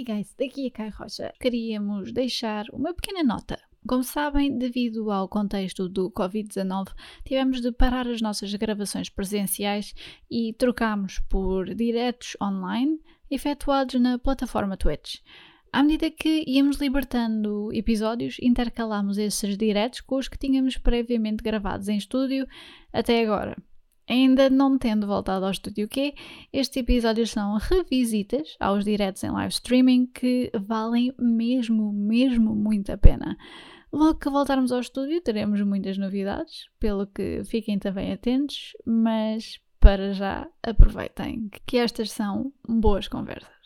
Hi guys, daqui é Kai Rocha. Queríamos deixar uma pequena nota. Como sabem, devido ao contexto do Covid-19, tivemos de parar as nossas gravações presenciais e trocámos por diretos online efetuados na plataforma Twitch. À medida que íamos libertando episódios, intercalámos esses diretos com os que tínhamos previamente gravados em estúdio até agora. Ainda não tendo voltado ao Estúdio Q, estes episódios são revisitas aos diretos em live streaming que valem mesmo, mesmo muito a pena. Logo que voltarmos ao estúdio, teremos muitas novidades, pelo que fiquem também atentos, mas para já aproveitem que estas são boas conversas.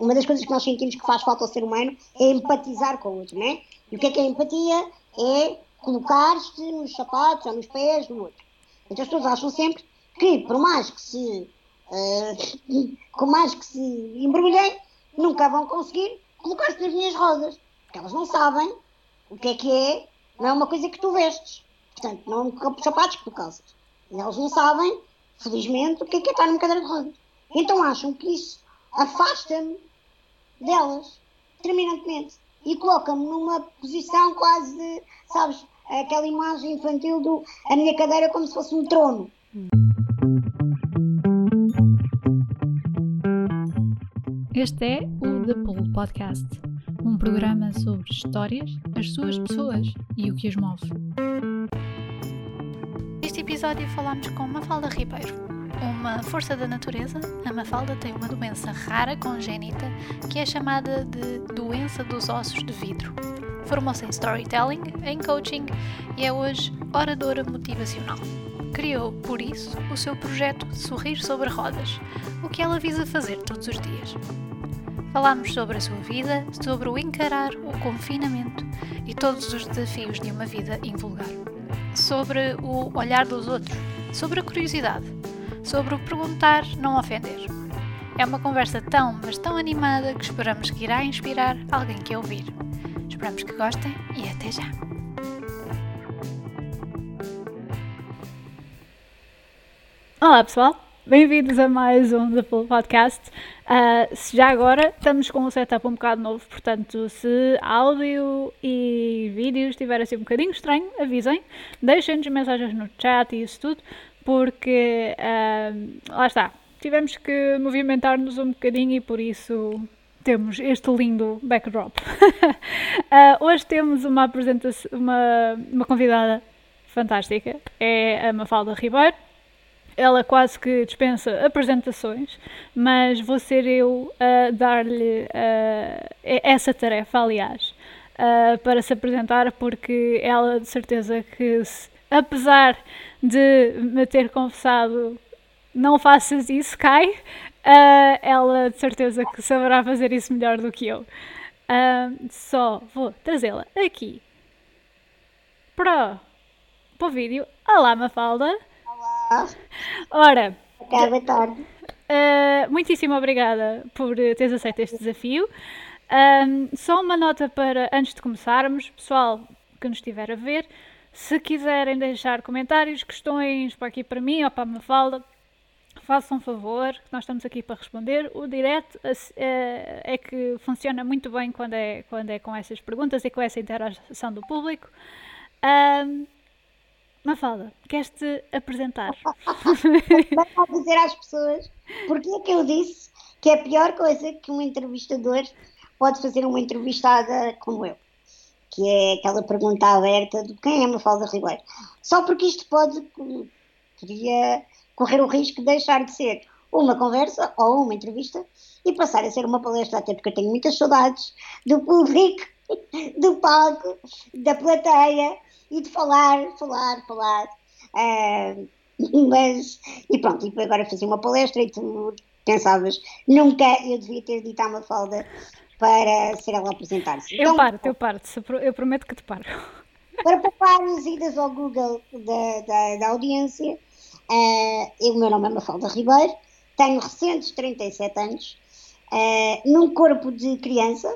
uma das coisas que nós sentimos que faz falta ao ser humano é empatizar com o outro, né? E o que é que é empatia? É colocar-se nos sapatos ou nos pés do outro. Então as pessoas acham sempre que, por mais que se, uh, mais que se embrulhem, nunca vão conseguir colocar-se nas minhas rodas. Porque elas não sabem o que é que é, não é uma coisa que tu vestes. Portanto, não é um sapatos que tu calças. E elas não sabem, felizmente, o que é que é estar numa cadeira de rodas. Então acham que isso afasta-me delas, terminantemente, e coloca-me numa posição quase sabes, aquela imagem infantil do a minha cadeira como se fosse um trono. Este é o The Pool Podcast, um programa sobre histórias, as suas pessoas e o que as move. Neste episódio falamos com Mafalda Ribeiro, uma força da natureza, a Mafalda tem uma doença rara congénita que é chamada de doença dos ossos de vidro. Formou-se em storytelling, em coaching e é hoje oradora motivacional. Criou, por isso, o seu projeto Sorrir sobre Rodas, o que ela visa fazer todos os dias. Falámos sobre a sua vida, sobre o encarar o confinamento e todos os desafios de uma vida invulgar. Sobre o olhar dos outros, sobre a curiosidade, sobre o perguntar, não ofender. É uma conversa tão, mas tão animada que esperamos que irá inspirar alguém que a ouvir. Esperamos que gostem e até já! Olá pessoal, bem-vindos a mais um The Full Podcast. Uh, já agora estamos com um setup um bocado novo, portanto, se áudio e vídeos estiver assim um bocadinho estranho, avisem, deixem-nos mensagens no chat e isso tudo, porque uh, lá está, tivemos que movimentar-nos um bocadinho e por isso temos este lindo backdrop. uh, hoje temos uma apresentação, uma, uma convidada fantástica, é a Mafalda Ribeiro. Ela quase que dispensa apresentações, mas vou ser eu a dar-lhe uh, essa tarefa, aliás, uh, para se apresentar, porque ela de certeza que, se, apesar de me ter confessado não faças isso, cai, uh, ela de certeza que saberá fazer isso melhor do que eu. Uh, só vou trazê-la aqui para, para o vídeo. Olá, Mafalda. Olá. Ora. Boa tarde. Uh, muitíssimo obrigada por teres aceito este desafio. Um, só uma nota para antes de começarmos, pessoal que nos estiver a ver, se quiserem deixar comentários, questões para aqui para mim ou para a Mafalda, façam favor, nós estamos aqui para responder. O direto é, é, que funciona muito bem quando é, quando é com essas perguntas e com essa interação do público. Um, Mafalda, queres-te apresentar? Vou dizer às pessoas porque é que eu disse que é a pior coisa que um entrevistador pode fazer uma entrevistada como eu que é aquela pergunta aberta de quem é Mafalda Ribeiro. Só porque isto pode, correr o risco de deixar de ser uma conversa ou uma entrevista e passar a ser uma palestra, até porque eu tenho muitas saudades do público, do palco, da plateia e de falar, falar, falar. Uh, mas, e pronto, e agora fazer uma palestra e tu pensavas, nunca eu devia ter dito à Mafalda para ser ela apresentar-se. Eu então, paro, eu paro, eu prometo que te paro. Para poupar as idas ao Google da, da, da audiência, uh, eu, o meu nome é Mafalda Ribeiro, tenho recentes 37 anos, uh, num corpo de criança,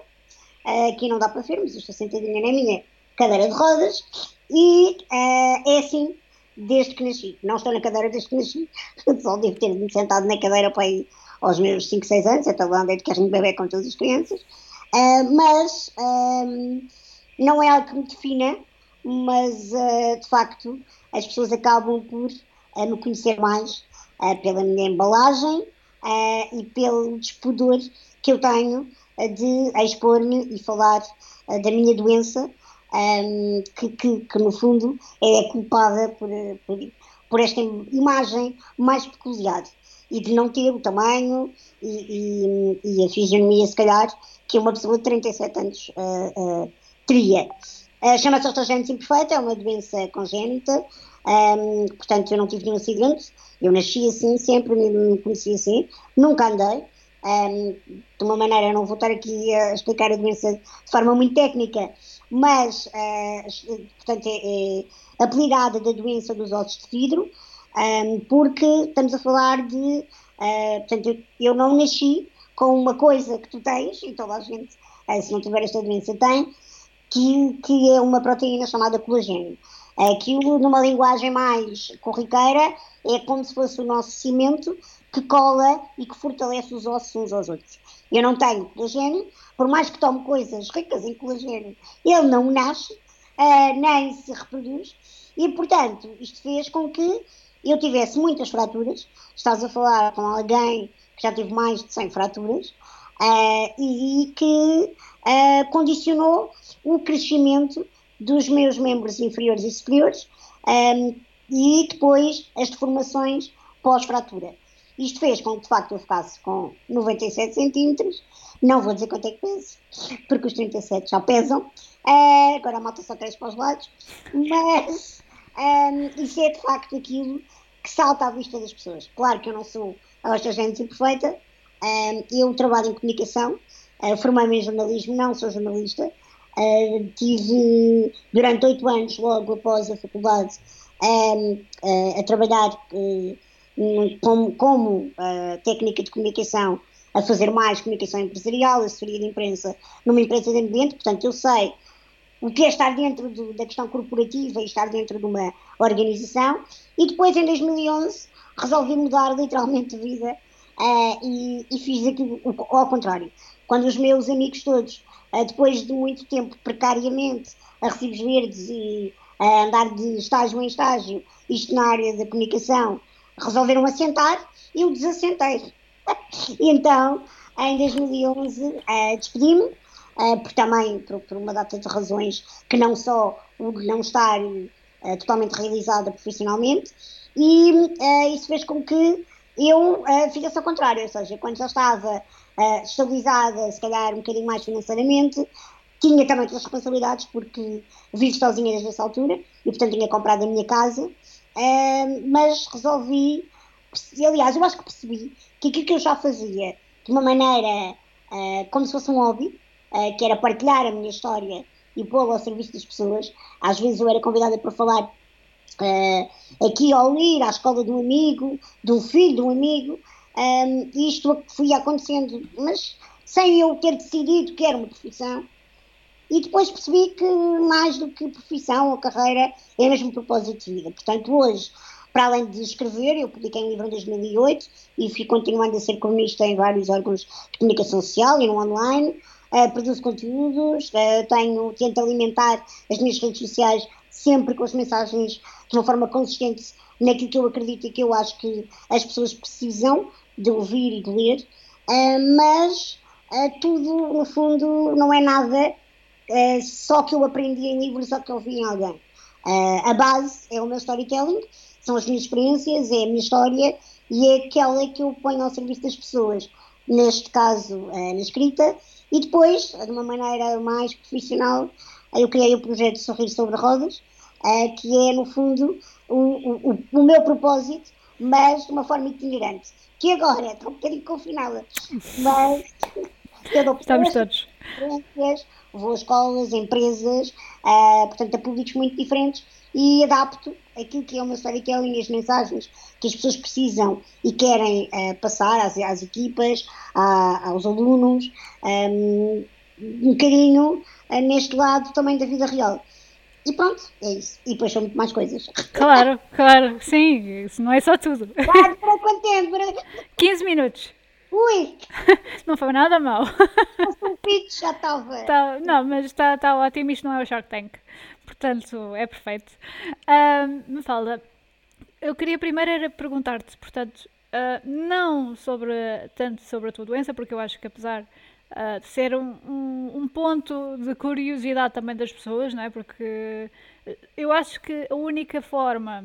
uh, aqui não dá para ver, mas eu estou sentadinha na minha cadeira de rodas, e é assim desde que nasci. Não estou na cadeira desde que nasci, só devo ter me sentado na cadeira para ir aos meus 5, 6 anos, até lá andei de carrinho de bebê com todas as crianças, uh, mas uh, não é algo que me defina, mas uh, de facto as pessoas acabam por me conhecer mais pela minha embalagem e pelo despudor que eu tenho de expor-me e falar da minha doença um, que, que, que, no fundo é culpada por, por, por, esta imagem mais peculiar e de não ter o tamanho e, e, e a fisionomia, se calhar, que uma pessoa de 37 anos uh, uh, teria. Uh, Chama-se osteogênese imperfeita, é uma doença congénita, um, portanto eu não tive nenhum acidente, eu nasci assim, sempre me, conheci assim, nunca andei, um, de uma maneira, não vou estar aqui a explicar a doença de forma muito técnica, mas, uh, portanto, é, é apelidada da doença dos ossos de vidro, um, porque estamos a falar de, uh, portanto, eu não nasci com uma coisa que tu tens, e toda a gente, uh, se não tiver esta doença, tem, que, que é uma proteína chamada colagênio. Aquilo, numa linguagem mais corriqueira, é como se fosse o nosso cimento que cola e que fortalece os ossos uns aos outros. Eu não tenho colagênio, por mais que tome coisas ricas em colagênio, ele não nasce, uh, nem se reproduz, e portanto isto fez com que eu tivesse muitas fraturas. Estás a falar com alguém que já teve mais de 100 fraturas uh, e que uh, condicionou o crescimento dos meus membros inferiores e superiores um, e depois as deformações pós-fratura. Isto fez com que, de facto, eu ficasse com 97 centímetros. Não vou dizer quanto é que peso, porque os 37 já pesam. Uh, agora a malta só cresce para os lados. Mas um, isso é, de facto, aquilo que salta à vista das pessoas. Claro que eu não sou a gente perfeita. Um, eu trabalho em comunicação. Uh, Formei-me em jornalismo, não sou jornalista. Tive durante oito anos, logo após a faculdade, uh, a trabalhar como, como uh, técnica de comunicação a fazer mais comunicação empresarial, assessoria de imprensa numa empresa de ambiente, portanto eu sei o que é estar dentro do, da questão corporativa e estar dentro de uma organização e depois em 2011 resolvi mudar literalmente de vida uh, e, e, fiz aquilo ao contrário. Quando os meus amigos todos, uh, depois de muito tempo precariamente a recibos verdes e a andar de estágio em estágio, isto na área da comunicação, resolveram assentar eu desassentei. Então, em 2011, uh, eh, despedi-me, por também por, por, uma data de razões que não só o não estar uh, totalmente realizada profissionalmente, e uh, isso fez com que eu fizesse ao contrário, ou seja, quando já estava estabilizada, se calhar um bocadinho mais financeiramente, tinha também outras responsabilidades, porque vivo sozinha desde essa altura, e portanto tinha comprado a minha casa, mas resolvi, aliás, eu acho que percebi que aquilo que eu já fazia de uma maneira como se fosse um hobby, uh, que era partilhar a minha história e pô-la ao serviço das pessoas. Às vezes eu era convidada para falar uh, aqui ao ir à escola de um amigo, um filho de um amigo, um, e isto foi acontecendo, mas sem eu ter decidido que era uma profissão. E depois percebi que mais do que profissão ou carreira é mesmo propósito de vida. Portanto, hoje, para além de escrever, eu publiquei um livro em 2008 e fui continuando a ser colunista em vários órgãos de comunicação social e no online. Uh, produzo conteúdos, uh, tenho, tento alimentar as minhas redes sociais sempre com as mensagens de uma forma consistente naquilo que eu acredito e que eu acho que as pessoas precisam de ouvir e de ler, uh, mas tudo, no fundo, não é nada só que eu aprendi em livros ou que eu vi em alguém. A base é o meu storytelling, são as minhas experiências, é a minha história e é aquela que eu ponho ao serviço das pessoas, neste caso na escrita, e depois, de uma maneira mais profissional, eu criei o projeto Sorrir sobre Rodas, uh, que é, no fundo, o, o, o, meu propósito, mas de uma forma itinerante, que agora está um bocadinho confinada, mas eu dou Estamos todos. vou a escolas, empresas, uh, portanto a públicos muito diferentes e adapto aquilo que é uma storytelling, as mensagens que as pessoas precisam e querem uh, passar às, às equipas, à, aos alunos, um, um bocadinho uh, neste lado também da vida real. E pronto, é isso. E depois são muito mais coisas. Claro, claro, sim, isso não é só tudo. Claro, para quanto tempo? Para... 15 minutos. Ui! Não foi nada mal. Um pitch, já estava. Tá, não, mas está tá ótimo, isto não é o Shark Tank. Portanto, é perfeito. Uh, me fala, eu queria primeiro era perguntar-te, portanto, uh, não sobre tanto sobre a tua doença, porque eu acho que apesar uh, de ser um, um, um, ponto de curiosidade também das pessoas, não é? Porque eu acho que a única forma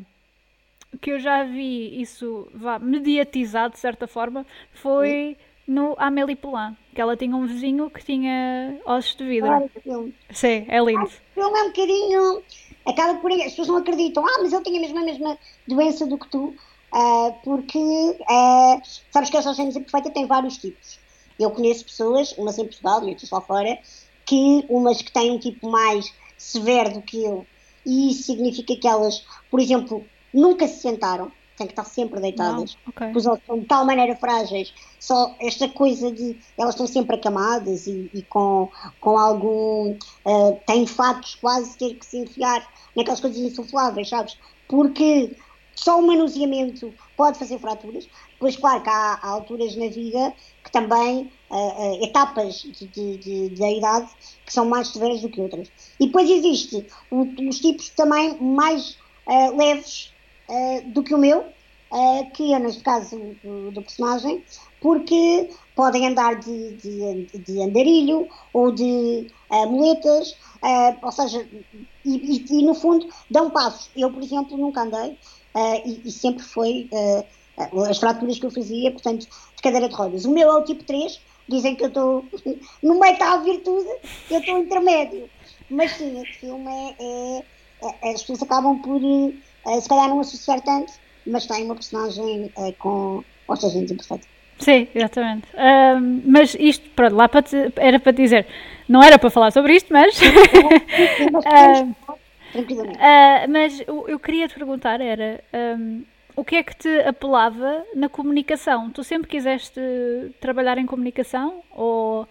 que eu já vi isso vá, mediatizado de certa forma foi no Amélie Poulain, que ela tinha um vizinho que tinha ossos de vidro. Claro, filme. Sim, é lindo. O filme é um bocadinho. Acaba por. As pessoas não acreditam. Ah, mas ele tinha mesmo a mesma doença do que tu. Uh, porque uh, sabes que a sociedade perfeita tem vários tipos. Eu conheço pessoas, umas em Portugal e outras lá fora, que umas que têm um tipo mais severo do que eu, e isso significa que elas, por exemplo, nunca se sentaram, têm que estar sempre deitadas, Não, okay. os ossos são de tal maneira frágeis, só esta coisa de elas estão sempre acamadas e, e com, com algum. Uh, têm fatos quase ter que se enfiar naquelas coisas insufláveis, sabes? Porque só o manuseamento pode fazer fraturas. Pois, claro, que há, há alturas na vida que também, uh, uh, etapas de, de, de, da idade, que são mais severas do que outras. E depois existe os tipos também mais uh, leves do que o meu, uh, que é neste caso do, do, personagem, porque podem andar de, de, de andarilho ou de muletas, ou seja, e, e, e, no fundo dão passos. Eu, por exemplo, nunca andei e, e, sempre foi as fraturas que eu fazia, portanto, de cadeira de rodas. O meu é o tipo 3, dizem que eu estou no meio da virtude, eu estou intermédio. Mas sim, este filme é, é, é, as pessoas acabam por uh, se calhar não associar tanto, mas tem uma personagem uh, com ossos imperfeitos. Sim, exatamente. Um, mas isto, pronto, lá para te, era para te dizer, não era para falar sobre isto, mas. Uh, mas eu, eu queria te perguntar: era um, o que é que te apelava na comunicação? Tu sempre quiseste trabalhar em comunicação? Ou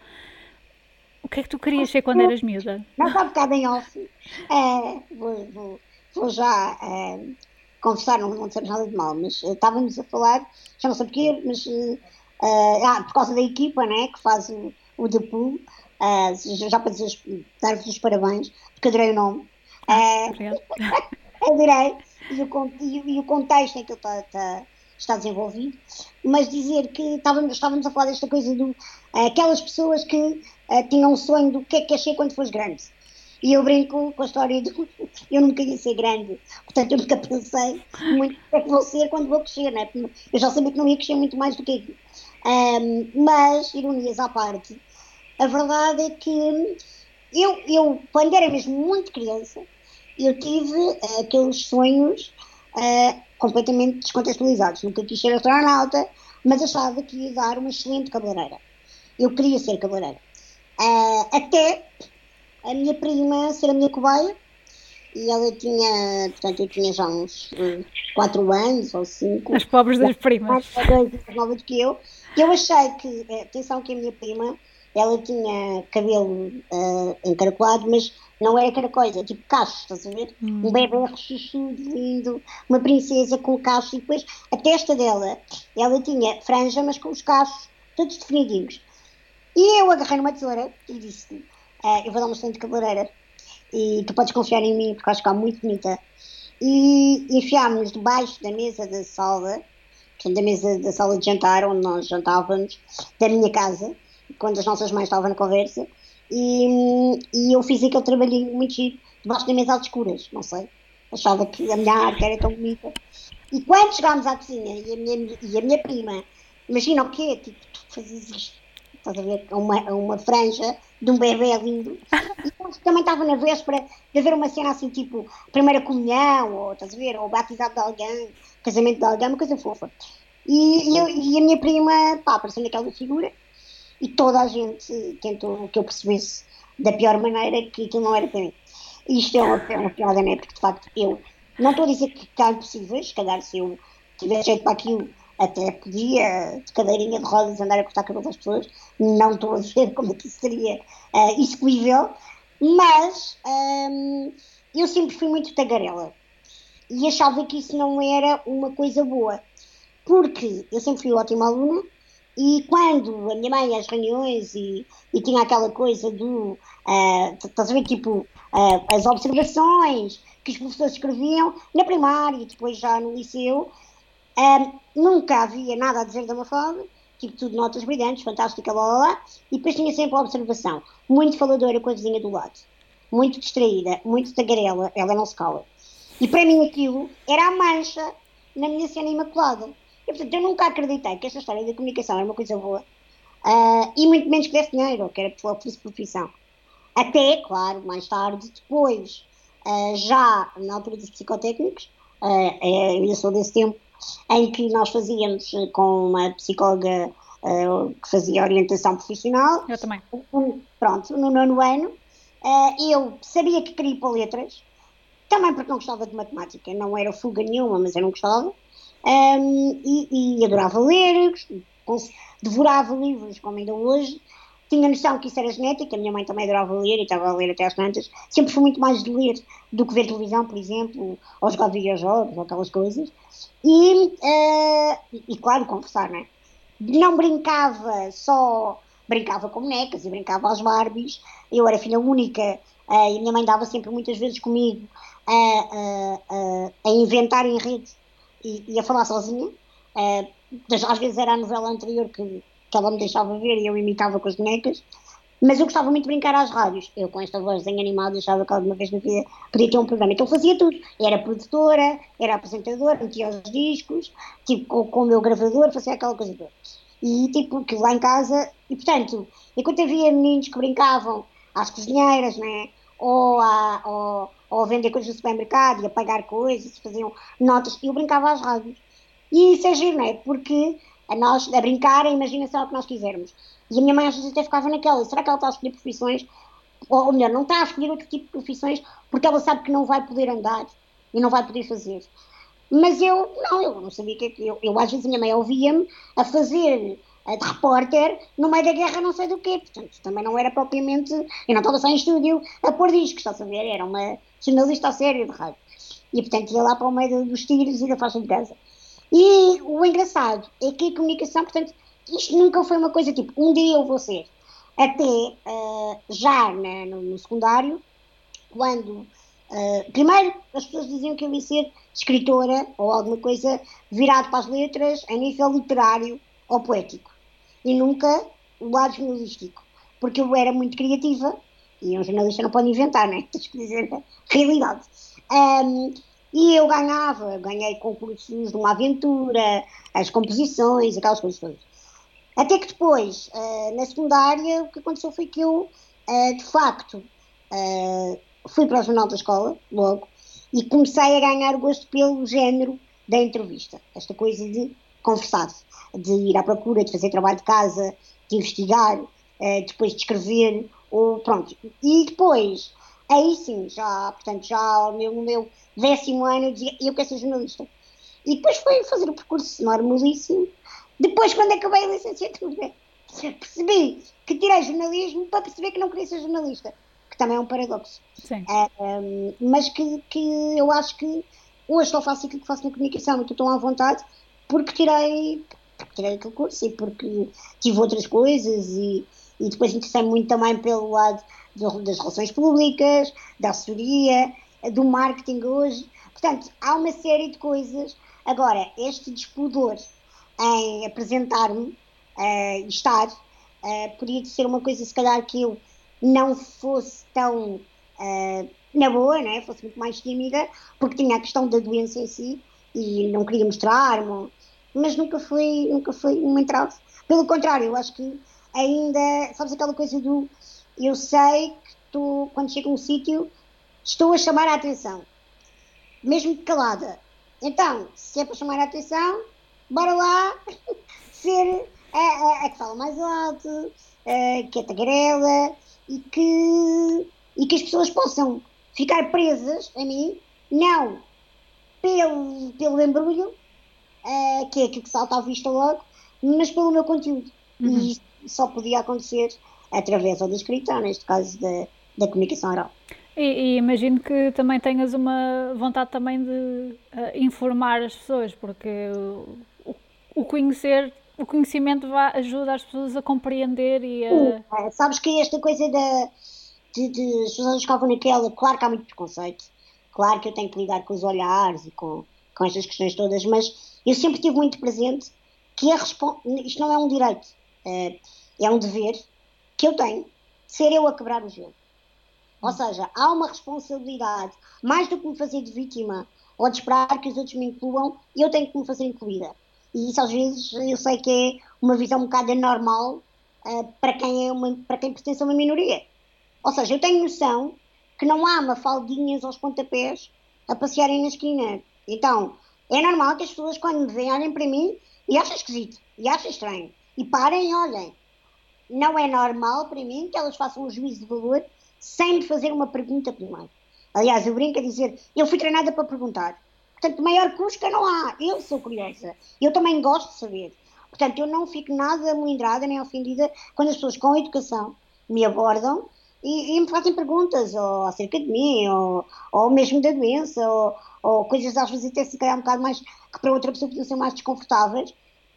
o que é que tu querias ser quando eras miúda? Não está um bocado em off. É, vou, vou, vou já uh, confessar, não, não dissemos nada de mal, mas uh, estávamos a falar, já não sei porquê, mas uh, ah, por causa da equipa né, que faz o, o The Pool, já, já para dar-vos os parabéns, porque adorei o nome. Ah, adorei. E o, e, o contexto em que ele está, está, está desenvolvido, mas dizer que estávamos, estávamos a falar desta coisa do aquelas pessoas que tinham um sonho do que é que ser quando fores grande. E eu brinco com a história de eu nunca ia ser grande, portanto eu nunca pensei muito o que é que vou ser quando vou crescer, né? eu já sabia que não ia crescer muito mais do que aqui. Um, mas, ironias à parte, a verdade é que eu, eu, quando era mesmo muito criança, eu tive uh, aqueles sonhos uh, completamente descontextualizados. Nunca quis ser astronauta, mas achava que ia dar uma excelente cabeleireira. Eu queria ser cabeleireira. Uh, até a minha prima ser a minha cobaia e ela tinha, portanto, eu tinha já uns 4 uh, anos ou 5. As pobres das primas. mais nova do que eu. Eu achei que, eh, atenção que a minha prima, ela tinha cabelo uh, encaracolado, mas não era caracóis, é tipo cachos, estás a ver? Hum. Um bebê rechuchudo, lindo, uma princesa com cachos, e depois a testa dela, ela tinha franja, mas com os cachos todos definidinhos. E eu agarrei numa tesoura e disse Uh, eu vou dar uma excelente cabeleireira e tu podes confiar em mim porque acho que está muito bonita. E enfiámos-nos debaixo da mesa da sala, portanto, da mesa da sala de jantar, onde nós jantávamos, da minha casa, quando as nossas mães estavam na conversa. E, e eu fiz aquele trabalhinho muito giro, debaixo da mesa às escuras, não sei. Achava que a minha arte era tão bonita. E quando chegámos à cozinha e a minha, e a minha prima, imagina o quê? Tipo, tu fazes isto estás a ver? Uma, uma franja de um bebê lindo. E também estava na véspera de haver uma cena assim, tipo, primeira comunhão, ou estás a ver? Ou batizado de alguém, casamento de alguém, uma coisa fofa. E, e, eu, e a minha prima, pá, apareceu naquela figura e toda a gente tentou que eu percebesse da pior maneira que aquilo não era para mim. E isto é uma, é uma piada, né? Porque de facto eu não estou a dizer que está impossível, se calhar se eu tivesse jeito para aquilo até podia, de cadeirinha de rodas, andar a cortar cabelo das pessoas. Não estou a ver como é que isso seria uh, execuível, mas um, eu sempre fui muito tagarela e achava que isso não era uma coisa boa, porque eu sempre fui ótima aluna e quando a minha mãe às reuniões e, e tinha aquela coisa do, uh, estás a ver, tipo, uh, as observações que os professores escreviam na primária e depois já no liceu, uh, nunca havia nada a dizer da Mafalda, tipo tudo notas brilhantes, fantástica, lá, lá, lá, e depois tinha sempre a observação, muito faladora com a vizinha do lado, muito distraída, muito tagarela, ela não se cala. E para mim aquilo era a mancha na minha cena imaculada. E, portanto, eu nunca acreditei que esta história da comunicação era uma coisa boa, uh, e muito menos que desse dinheiro, que era pela profissão. Até, claro, mais tarde, depois, uh, já na altura dos psicotécnicos, uh, eu sou desse tempo, em que nós fazíamos com uma psicóloga que fazia orientação profissional. Eu também. Pronto, no nono ano, eu sabia que queria ir para letras, também porque não gostava de matemática, não era fuga nenhuma, mas eu não gostava. Um, e, e, adorava ler, devorava livros, como ainda hoje. Tinha noção que isso era a minha mãe também adorava ler e estava a ler até às tantas. Sempre fui muito mais de ler do que ver televisão, por exemplo, ou jogar videojogos, ou aquelas coisas. E, uh, e claro, conversar, não é? Não brincava só, brincava com bonecas e brincava às Barbies. Eu era filha única uh, e minha mãe dava sempre muitas vezes comigo a, a, a inventar enredos e, e a falar sozinha. Uh, às vezes era a novela anterior que, que ela me deixava ver e eu imitava com as bonecas. Mas eu gostava muito de brincar às rádios. Eu, com esta voz animada, achava que alguma vez na vida podia ter um programa. Então fazia tudo. Era produtora, era apresentadora, metia os discos, tipo, com, com o meu gravador, fazia aquela coisa toda. E, tipo, que lá em casa. E, portanto, enquanto havia meninos que brincavam às cozinheiras, né? Ou, a, ou, ou a vender coisas no supermercado e a pagar coisas, faziam notas. Eu brincava às rádios. E isso é giro, não é? Porque a nós, a brincar, a imaginação é o que nós quisermos. E a minha mãe às vezes até ficava naquela, será que ela está a escolher profissões? Ou, ou melhor, não está a escolher outro tipo de profissões porque ela sabe que não vai poder andar e não vai poder fazer. Mas eu, não, eu não sabia que eu, eu às vezes a minha mãe ouvia-me a fazer de repórter no meio da guerra não sei do quê, portanto também não era propriamente, eu não estava só em estúdio a pôr discos, está a saber, era uma jornalista a sério de rádio. E portanto ia lá para o meio dos tiros e da faixa de casa. E o engraçado é que a comunicação, portanto, isto nunca foi uma coisa tipo, um dia eu vou ser. Até uh, já no, no, secundário, quando. Uh, primeiro, as pessoas diziam que eu ia ser escritora ou alguma coisa virado para as letras a nível literário ou poético. E nunca o lado jornalístico. Porque eu era muito criativa e um jornalista não pode inventar, né? Tens que dizer a realidade. Um, e eu ganhava, ganhei concursos de uma aventura, as composições, aquelas coisas todas. Até que depois, uh, na secundária, o que aconteceu foi que eu, uh, de facto, uh, fui para o jornal da escola, logo, e comecei a ganhar gosto pelo género da entrevista. Esta coisa de conversar, de ir à procura, de fazer trabalho de casa, de investigar, depois de escrever, ou pronto. E depois, aí sim, já, portanto, já meu, no meu décimo ano eu dizia, eu quero ser jornalista. E depois foi fazer o percurso normalíssimo. Depois, quando acabei a licenciatura, percebi que tirei jornalismo para perceber que não queria ser jornalista, que também é um paradoxo. Sim. Uh, um, mas que, que eu acho que hoje só faço aquilo que faço na comunicação estou tão à vontade porque tirei, porque tirei aquele curso e porque tive outras coisas e, e depois interessei-me muito também pelo lado das relações públicas, da assessoria, do marketing hoje. Portanto, há uma série de coisas. Agora, este despudor em apresentar-me e uh, estar uh, podia ser uma coisa, se calhar, que eu não fosse tão uh, na boa, né? fosse muito mais tímida, porque tinha a questão da doença em si e não queria mostrar-me, mas nunca foi, nunca foi uma entrave. Pelo contrário, eu acho que ainda, sabes aquela coisa do eu sei que tu, quando chego a um sítio, estou a chamar a atenção, mesmo calada. Então, se é para chamar a atenção, bora lá ser a, a, a que fala mais alto, a, que é tagarela e que, e que as pessoas possam ficar presas a mim, não pelo, pelo embrulho, uh, que é aquilo que salta à vista logo, mas pelo meu conteúdo. Uhum. E isto só podia acontecer através ou da escrita, neste caso da, da comunicação oral. E, e, imagino que também tenhas uma vontade também de uh, informar as pessoas, porque o, o, conhecer, o conhecimento vai, ajuda as pessoas a compreender e a... Uh, sabes que esta coisa da, de, de as pessoas ficavam naquela, claro que há muito preconceito, claro que eu tenho que lidar com os olhares e com, com estas questões todas, mas eu sempre tive muito presente que a isto não é um direito, é, é um dever que eu tenho ser eu a quebrar o gelo. Ou seja, há uma responsabilidade, mais do que me fazer de vítima ou de esperar que os outros me incluam, eu tenho que me fazer incluída. E isso às vezes eu sei que é uma visão um bocado anormal uh, para, quem é uma, para quem pertence a uma minoria. Ou seja, eu tenho noção que não há mafaldinhas aos pontapés a passearem na esquina. Então, é normal que as pessoas, quando me veem, olhem para mim e achem esquisito, e achem estranho, e parem e olhem. Não é normal para mim que elas façam um juízo de valor sem me fazer uma pergunta primeiro. Aliás, eu brinco a dizer, eu fui treinada para perguntar. Portanto, maior cusca não há. Eu sou curiosa. Eu também gosto de saber. Portanto, eu não fico nada melindrada nem ofendida quando as pessoas com educação me abordam e, e me fazem perguntas ou acerca de mim, ou, ou mesmo da doença, ou, ou coisas às vezes até se calhar um bocado mais que para outra pessoa podiam ser mais desconfortáveis.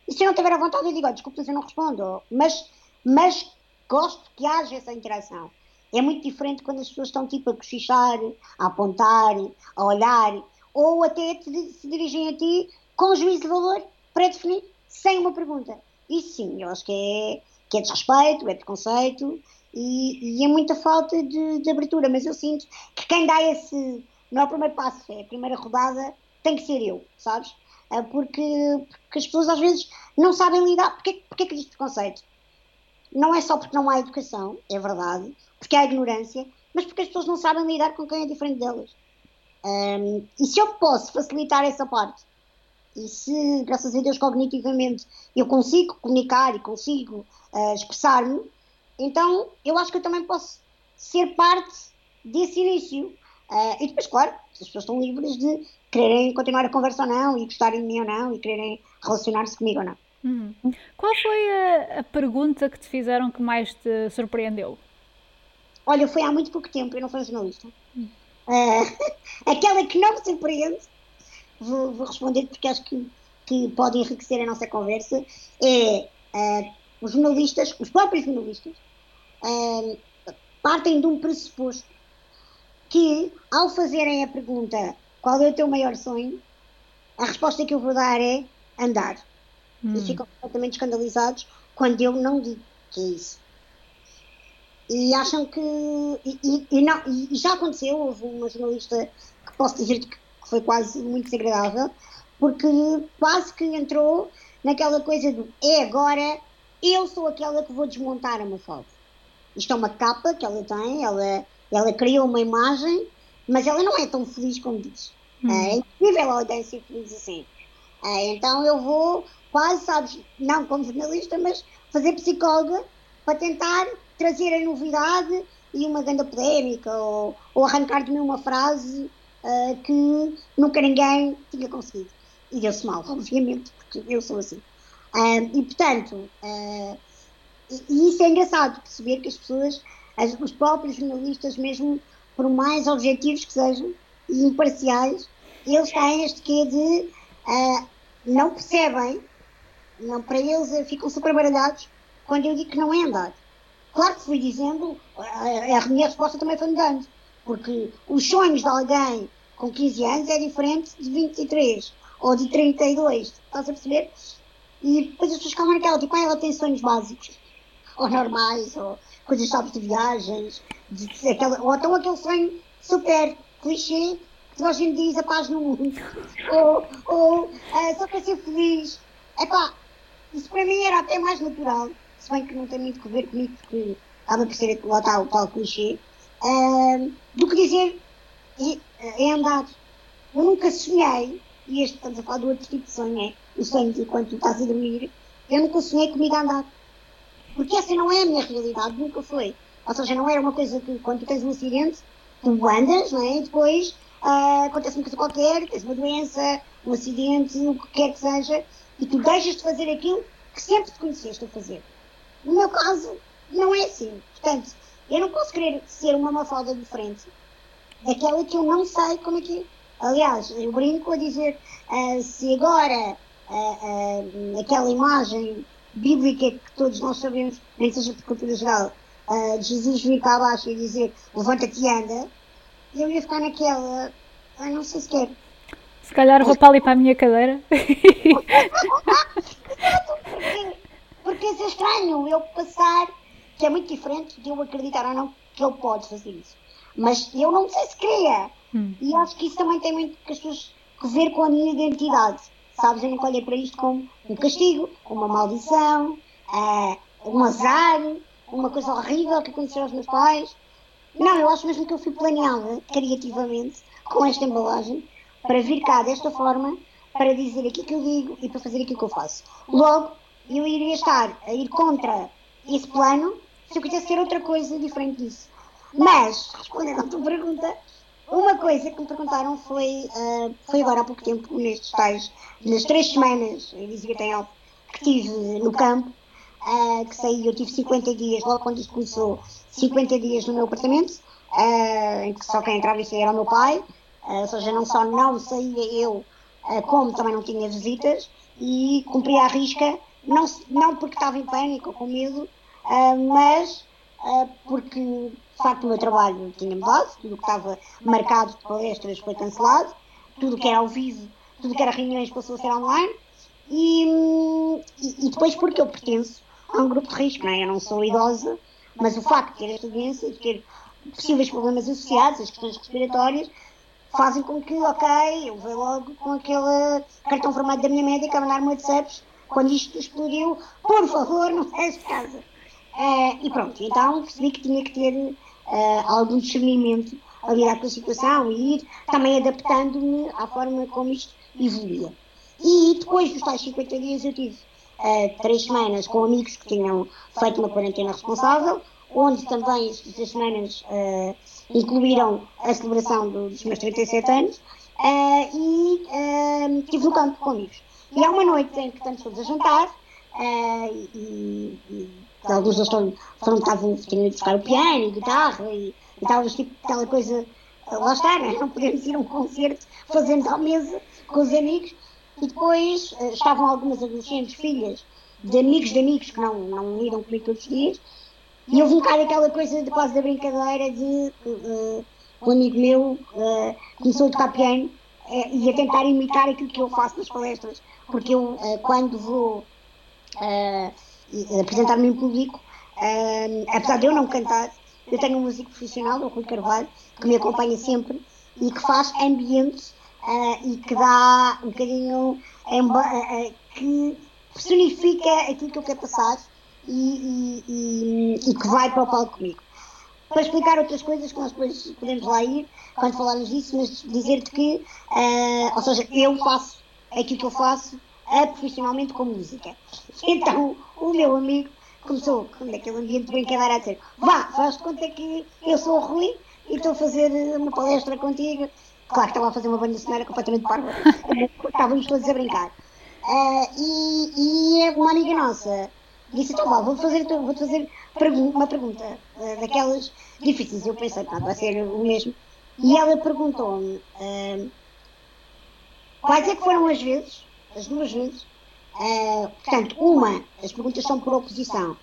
E se eu não tiver a vontade, eu digo, oh, desculpa, eu não respondo. Mas, mas gosto que haja essa interação. É muito diferente quando as pessoas estão tipo a cochichar, a apontar, a olhar, ou até se dirigem a ti com juízo de valor pré-definido, sem uma pergunta. Isso sim, eu acho que é, que é desrespeito, é preconceito e, e é muita falta de, de, abertura. Mas eu sinto que quem dá esse, não é o primeiro passo, é a primeira rodada, tem que ser eu, sabes? Ah, porque, porque as pessoas às vezes não sabem lidar. Porquê, porquê que existe preconceito? Não é só porque não há educação, é verdade, porque há ignorância, mas porque as pessoas não sabem lidar com quem é diferente delas. Um, e se eu posso facilitar essa parte, e se, graças a Deus, cognitivamente eu consigo comunicar e consigo uh, expressar-me, então eu acho que eu também posso ser parte desse início. Uh, e depois, claro, as pessoas estão livres de quererem continuar a conversa ou não, e gostarem de mim ou não, e quererem relacionar-se comigo ou não. Hum. Qual foi a, a pergunta que te fizeram que mais te surpreendeu? Olha, foi há muito pouco tempo, eu não fui jornalista. Uh, aquela que não me surpreende, vou, vou responder porque acho que, que pode enriquecer a nossa conversa, é uh, os jornalistas, os próprios jornalistas, uh, partem de um pressuposto que, ao fazerem a pergunta qual é o teu maior sonho, a resposta que eu vou dar é andar. Hum. E ficam completamente escandalizados quando eu não digo que é isso e acham que. E, e, e, não, e, já aconteceu, houve uma jornalista que posso dizer que foi quase muito desagradável, porque quase que entrou naquela coisa do é agora, eu sou aquela que vou desmontar a Mafalda. Isto é uma capa que ela tem, ela, ela criou uma imagem, mas ela não é tão feliz como diz. Hum. É incrível alguém ser feliz assim. É, então eu vou quase, sabes, não como jornalista, mas fazer psicóloga para tentar trazer a novidade e uma grande polémica ou, ou arrancar de mim uma frase uh, que nunca ninguém tinha conseguido. E deu-se mal, obviamente, porque eu sou assim. Uh, e portanto, uh, e, e, isso é engraçado perceber que as pessoas, as, os próprios jornalistas, mesmo por mais objetivos que sejam e imparciais, eles têm este quê de não percebem, não, para eles ficam super baralhados quando eu digo que não é andar. Claro que fui dizendo, a, minha resposta também foi mudando, porque os sonhos de alguém com 15 anos é diferente de 23 ou de 32, estás a perceber? E depois as pessoas ficam naquela, tipo, ah, ela tem sonhos básicos, ou normais, ou coisas sabes de viagens, de, de, aquela, ou então aquele sonho super clichê que a gente diz a paz no mundo, ou, ou uh, só para ser feliz. Epá, isso para mim era até mais natural se bem que não tem muito a ver comigo, porque estava por ser lá está o tal clichê, uh, do que dizer é, andar. Eu nunca sonhei, e este estamos a falar do outro tipo de sonho, é o sonho de quando tu estás a dormir, eu nunca sonhei comigo a andar. Porque essa não é a minha realidade, nunca foi. Ou seja, não era uma coisa que quando tu tens um acidente, tu andas, não é? E depois uh, acontece uma coisa qualquer, tens uma doença, um acidente, o que quer que seja, e tu deixas de fazer aquilo que sempre te conheceste a fazer. No meu caso, não é assim. Portanto, eu não posso querer ser uma mafalda diferente daquela que eu não sei como é que. Aliás, eu brinco a dizer uh, se agora uh, uh, aquela imagem bíblica que todos nós sabemos, nem seja por cultura geral, de Jesus vir cá abaixo e dizer levanta-te e anda, eu ia ficar naquela. Não sei se quero. Se calhar vou para ali para a minha cadeira. porque, isso é estranho, eu passar, que é muito diferente de eu acreditar ou não que ele pode fazer isso. Mas eu não sei se queria. Hum. E acho que isso também tem muito que as pessoas que ver com a minha identidade. Sabes, eu nunca olhei para isto como um castigo, uma maldição, uh, um azar, uma coisa horrível que aconteceu aos meus pais. Não, eu acho mesmo que eu fui planeada criativamente com esta embalagem para vir cá desta forma, para dizer aquilo que eu digo e para fazer aquilo que eu faço. Logo, eu iria estar a ir contra esse plano se eu quisesse ser outra coisa diferente disso. Mas, respondendo à tua pergunta, uma coisa que me perguntaram foi, uh, foi agora há pouco tempo, nestes tais, nas três semanas, eu dizia que que tive no campo, uh, que saí, eu tive 50 dias, logo quando isto começou, 50 dias no meu apartamento, uh, em que só quem entrava e saía era o meu pai, ou seja, não só não saía eu, como também não tinha visitas, e cumpria a risca, não, não porque estava em pânico ou com medo, mas porque de facto o meu trabalho tinha mudado, tudo o que estava marcado de palestras foi cancelado, tudo que era ao vivo, tudo que era reuniões passou a ser online, e, e, e depois porque eu pertenço a um grupo de risco, não é? Eu não sou idosa, mas o facto de ter esta doença e de ter possíveis problemas associados, as questões respiratórias, fazem com que, ok, eu vou logo com aquele cartão formato da minha médica a mandar-me WhatsApps quando isto explodiu, por favor, não de casa. Uh, e pronto, então percebi que tinha que ter uh, algum discernimento a lidar com a situação e ir também adaptando-me à forma como isto evoluía. E depois dos tais 50 dias eu tive uh, três semanas com amigos que tinham feito uma quarentena responsável, onde também três semanas uh, incluíram a celebração dos meus 37 anos, uh, e estive no campo com amigos. E há uma noite em que estamos todos a jantar, e, e alguns deles foram, foram estavam, tinham ido buscar o piano e guitarra e, e tal, tipo, aquela coisa, lá está, né? não podemos ir a um concerto, fazemos à mesa com os amigos, e depois uh, estavam algumas adolescentes, filhas de amigos de amigos que não, não iam comigo todos os dias, e houve um bocado aquela coisa de quase da brincadeira de uh, um amigo meu uh, começou a tocar piano uh, e a tentar imitar aquilo que eu faço nas palestras, porque eu quando vou apresentar-me em público, apesar de eu não cantar, eu tenho um músico profissional, o Rui Carvalho, que me acompanha sempre e que faz ambientes e que dá um bocadinho que personifica aquilo que eu quero passar e, e, e, que vai para o palco comigo. Para explicar outras coisas que nós depois podemos lá ir, quando falarmos disso, mas dizer-te que, uh, ou seja, eu faço aquilo que eu faço uh, profissionalmente com música. Então, o meu amigo começou, naquele ambiente de brincadeira, a dizer: Vá, faz-te conta que eu sou o Rui e estou a fazer uma palestra contigo. Claro que estava a fazer uma banda sonora completamente parva. Estávamos todos a brincar. Uh, e, e é uma amiga nossa disse, então vá, vou fazer, vou fazer uma pergunta uh, daquelas difíceis. Eu pensei, pá, vai ser o mesmo. E ela perguntou-me uh, quais é que foram as vezes, as duas vezes, uh, portanto, uma, as perguntas são por oposição.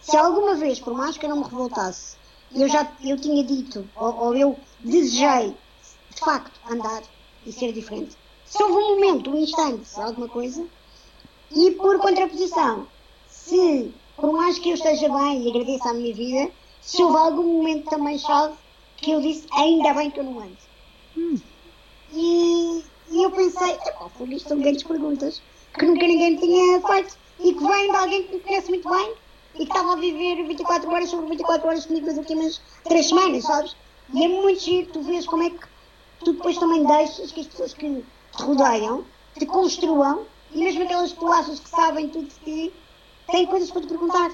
Se alguma vez, por mais que eu não me revoltasse, eu já eu tinha dito, ou, ou eu desejei, de facto, andar e ser diferente. Se houve um momento, um instante, alguma coisa, e por contraposição, se, por mais que eu esteja bem e agradeça a minha vida, se houve algum momento também chave que eu disse, ainda bem que eu não ando. Hum. E, e, eu pensei, por isto são grandes perguntas que nunca ninguém tinha feito e que vem de alguém que me conhece muito bem e que estava a viver 24 horas sobre 24 horas comigo nas últimas 3 semanas, sabes? E é muito giro, tu vês como é que tu depois também deixas que as pessoas que te rodeiam te construam e mesmo aquelas que tu achas que sabem tudo de ti têm coisas para te perguntar.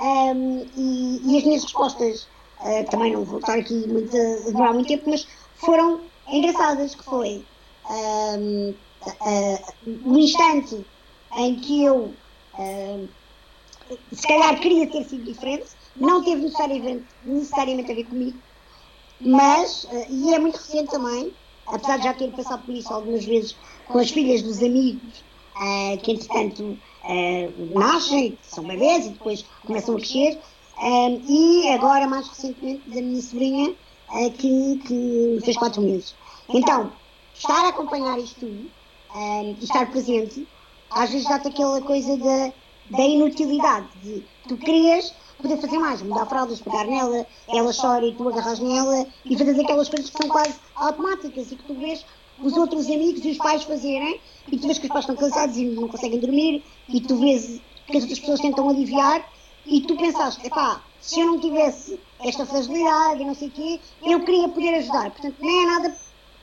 Um, e, e, as minhas respostas, uh, também não vou estar aqui muito, a demorar muito tempo, mas foram engraçadas, que foi um, uh, no instante em que eu uh, se calhar queria ter sido diferente, não teve necessariamente, necessariamente a ver comigo, Mas, uh, e é muito recente também, apesar de já ter passado por isso algumas vezes com as filhas dos amigos, uh, que entretanto nascem, são bebês e depois começam a crescer, e agora mais recentemente da minha sobrinha, que, que fez quatro meses. Então, estar a acompanhar isto tudo e estar presente, às vezes dá-te aquela coisa da, da inutilidade, de tu querias poder fazer mais, mudar fraldas, pegar nela, ela chora e tu agarras nela e fazer aquelas coisas que são quase automáticas e que tu vês os outros amigos e os pais fazerem e tu vês que os pais estão cansados e não conseguem dormir e tu vês que as outras pessoas tentam aliviar e tu pensaste, epá, se eu não tivesse esta fragilidade e não sei o quê, eu queria poder ajudar. Portanto, nem é nada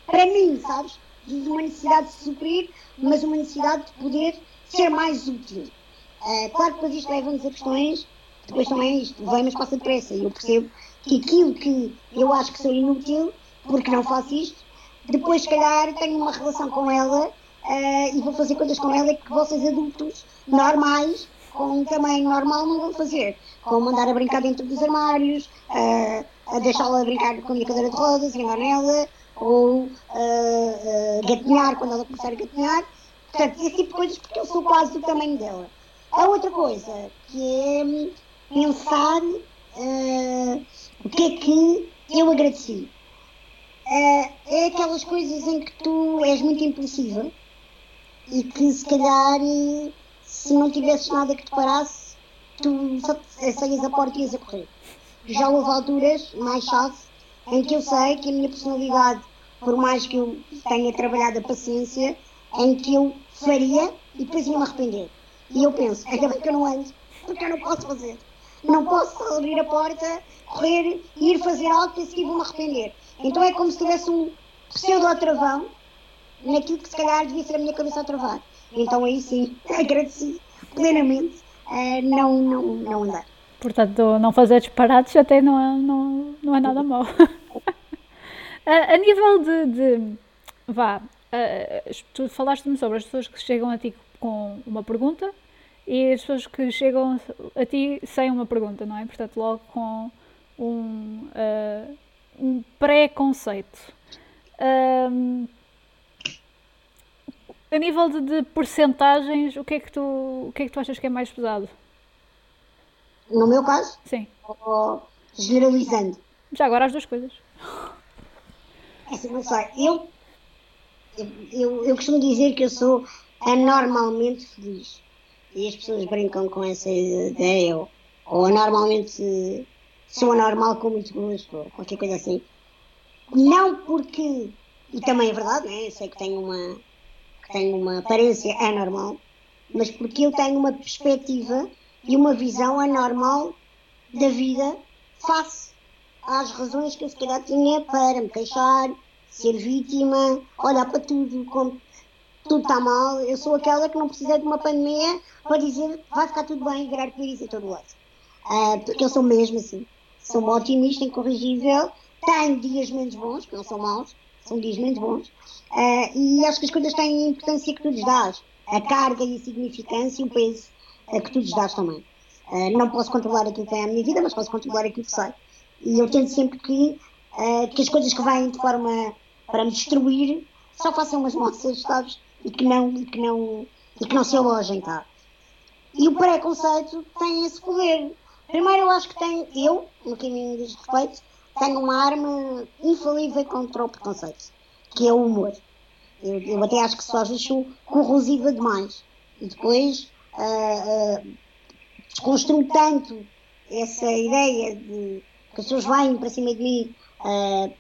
para mim, sabes? Uma necessidade de suprir, mas uma necessidade de poder ser mais útil. Uh, claro que depois isto leva-nos a questões, depois também isto, vem mas passa depressa. E eu percebo que aquilo que eu acho que sou inútil, porque não faço isto, depois se calhar tenho uma relação com ela uh, e vou fazer coisas com ela que vocês adultos, normais, com um tamanho normal, não vão fazer. Como mandar a brincar dentro dos armários, uh, a deixá-la brincar com a minha cadeira de rodas, andar nela, ou uh, gatinhar quando ela começar a gatinhar. Portanto, esse tipo de coisas, porque eu sou quase do tamanho dela. A outra coisa, que é pensar uh, o que é que eu agradeci. Uh, é aquelas coisas em que tu és muito impulsiva e que se calhar se não tivesses nada que te parasse, tu só saias a porta e ias a correr. Já houve alturas mais chave em que eu sei que a minha personalidade, por mais que eu tenha trabalhado a paciência, em que eu faria e depois ia me arrepender. E eu penso, ainda bem que eu não ando, porque eu não posso fazer. Não posso abrir a porta, correr e ir fazer algo que a seguir vou-me arrepender. Então é como se tivesse um pseudo-travão naquilo que se calhar devia ser a minha cabeça a travar. Então aí sim, agradeci plenamente uh, não, não, não andar. Portanto, não fazer disparates até não é, não, não é nada mau. a, a, nível de, de vá, uh, tu falaste-me sobre as pessoas que chegam a ti com uma pergunta e as pessoas que chegam a ti sem uma pergunta, não é? Portanto, logo com um, uh, um pré-conceito. Um, a nível de, de porcentagens, o que, é que tu, o que é que tu achas que é mais pesado? No meu caso? Sim. Ou generalizando? Já agora as duas coisas. É assim, não sei. Eu, eu, eu costumo dizer que eu sou anormalmente feliz e as pessoas brincam com essa ideia, ou, ou normalmente sou anormal com muito gosto, qualquer coisa assim. Não porque, e também é verdade, né? eu sei que tenho uma, que tenho uma aparência anormal, mas porque eu tenho uma perspectiva e uma visão anormal da vida face às razões que eu se calhar tinha para me queixar, ser vítima, olhar para tudo como tudo está mal, eu sou aquela que não precisa de uma pandemia para dizer vai ficar tudo bem e virar arco-íris em todo lado. Uh, porque eu sou mesmo assim. Sou uma otimista incorrigível, tenho dias menos bons, que não são maus, são dias menos bons, uh, e acho que as coisas têm a importância que tu lhes dás, a carga e a significância e o peso uh, que tu lhes dás também. não posso controlar aquilo que vem à minha vida, mas posso controlar aquilo que sei. E eu tento sempre que, que as coisas que vêm de forma para me destruir só façam umas moças, sabes? e que não, e que não, e que não se alojem cá. E o preconceito tem esse poder. Primeiro, eu acho que tem, eu, no que me diz respeito, tenho uma arma infalível contra o preconceito, que é o humor. Eu, eu até acho que só sou corrosiva demais. E depois uh, uh, desconstruo tanto essa ideia de que as pessoas vêm para cima de mim uh,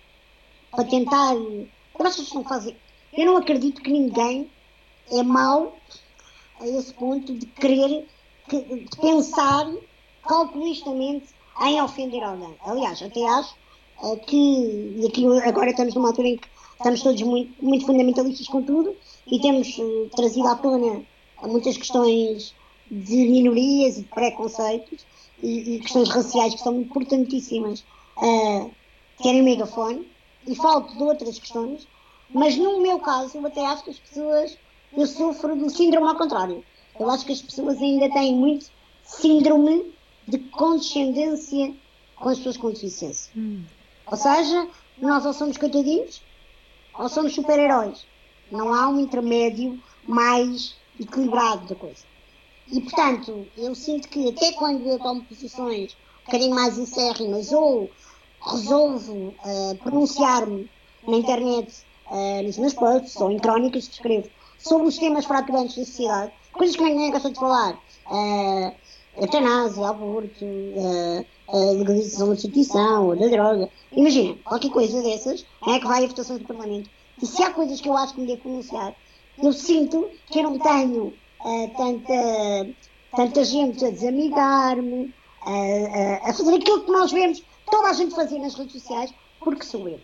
para tentar. Eu acho que não fazem. Eu não acredito que ninguém é mau a esse ponto de querer, de pensar calculistamente em ofender alguém. Aliás, até acho uh, que, e aqui agora estamos numa altura em que estamos todos muito, muito fundamentalistas com tudo e temos uh, trazido à tona muitas questões de minorias e de preconceitos e, e questões raciais que são importantíssimas uh, terem megafone e falo de outras questões mas no meu caso, eu até acho que as pessoas. Eu sofro do síndrome ao contrário. Eu acho que as pessoas ainda têm muito síndrome de condescendência com as pessoas com deficiência. Hum. Ou seja, nós ou somos coitadinhos ou somos super-heróis. Não há um intermédio mais equilibrado da coisa. E, portanto, eu sinto que até quando eu tomo posições um bocadinho mais acérrimas ou resolvo uh, pronunciar-me na internet, uh, nos meus posts ou em crónicas que escrevo sobre os temas fraturantes da sociedade, coisas que ninguém gosta de falar, uh, eutanásia, aborto, uh, uh, legalização da prostituição da droga, imagina, qualquer coisa dessas é que vai a votações do Parlamento. E se há coisas que eu acho que me devo pronunciar, eu sinto que eu não tenho uh, tanta, tanta gente a desamigar-me, uh, a fazer aquilo que nós vemos toda a gente fazer nas redes sociais, porque sou eu.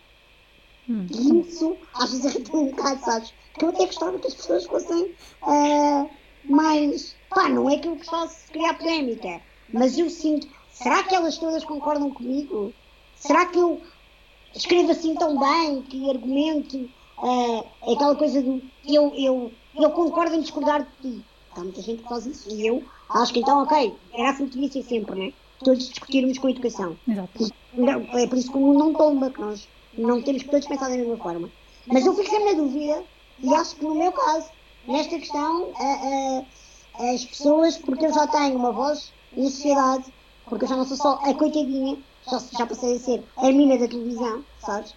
Hum. E isso às vezes irrita um bocado, sabes? Que eu até gostava que as pessoas fossem uh, mais. Pá, não é que eu gostasse de criar polémica, mas eu sinto. Será que elas todas concordam comigo? Será que eu escrevo assim tão bem que argumento uh, aquela coisa do eu, eu, eu concordo em discordar de ti? Há muita gente que faz isso e eu acho que então, ok, era assim que devia sempre, né? Todos discutirmos com educação. Exato. É por isso que o mundo não tomba, que nós não temos que todos pensar da mesma forma. Mas eu fico sempre na dúvida, e acho que no meu caso, nesta questão, as pessoas, porque eu já tenho uma voz na sociedade, porque eu já não sou só a coitadinha, já, já passei a ser a mina da televisão, sabes?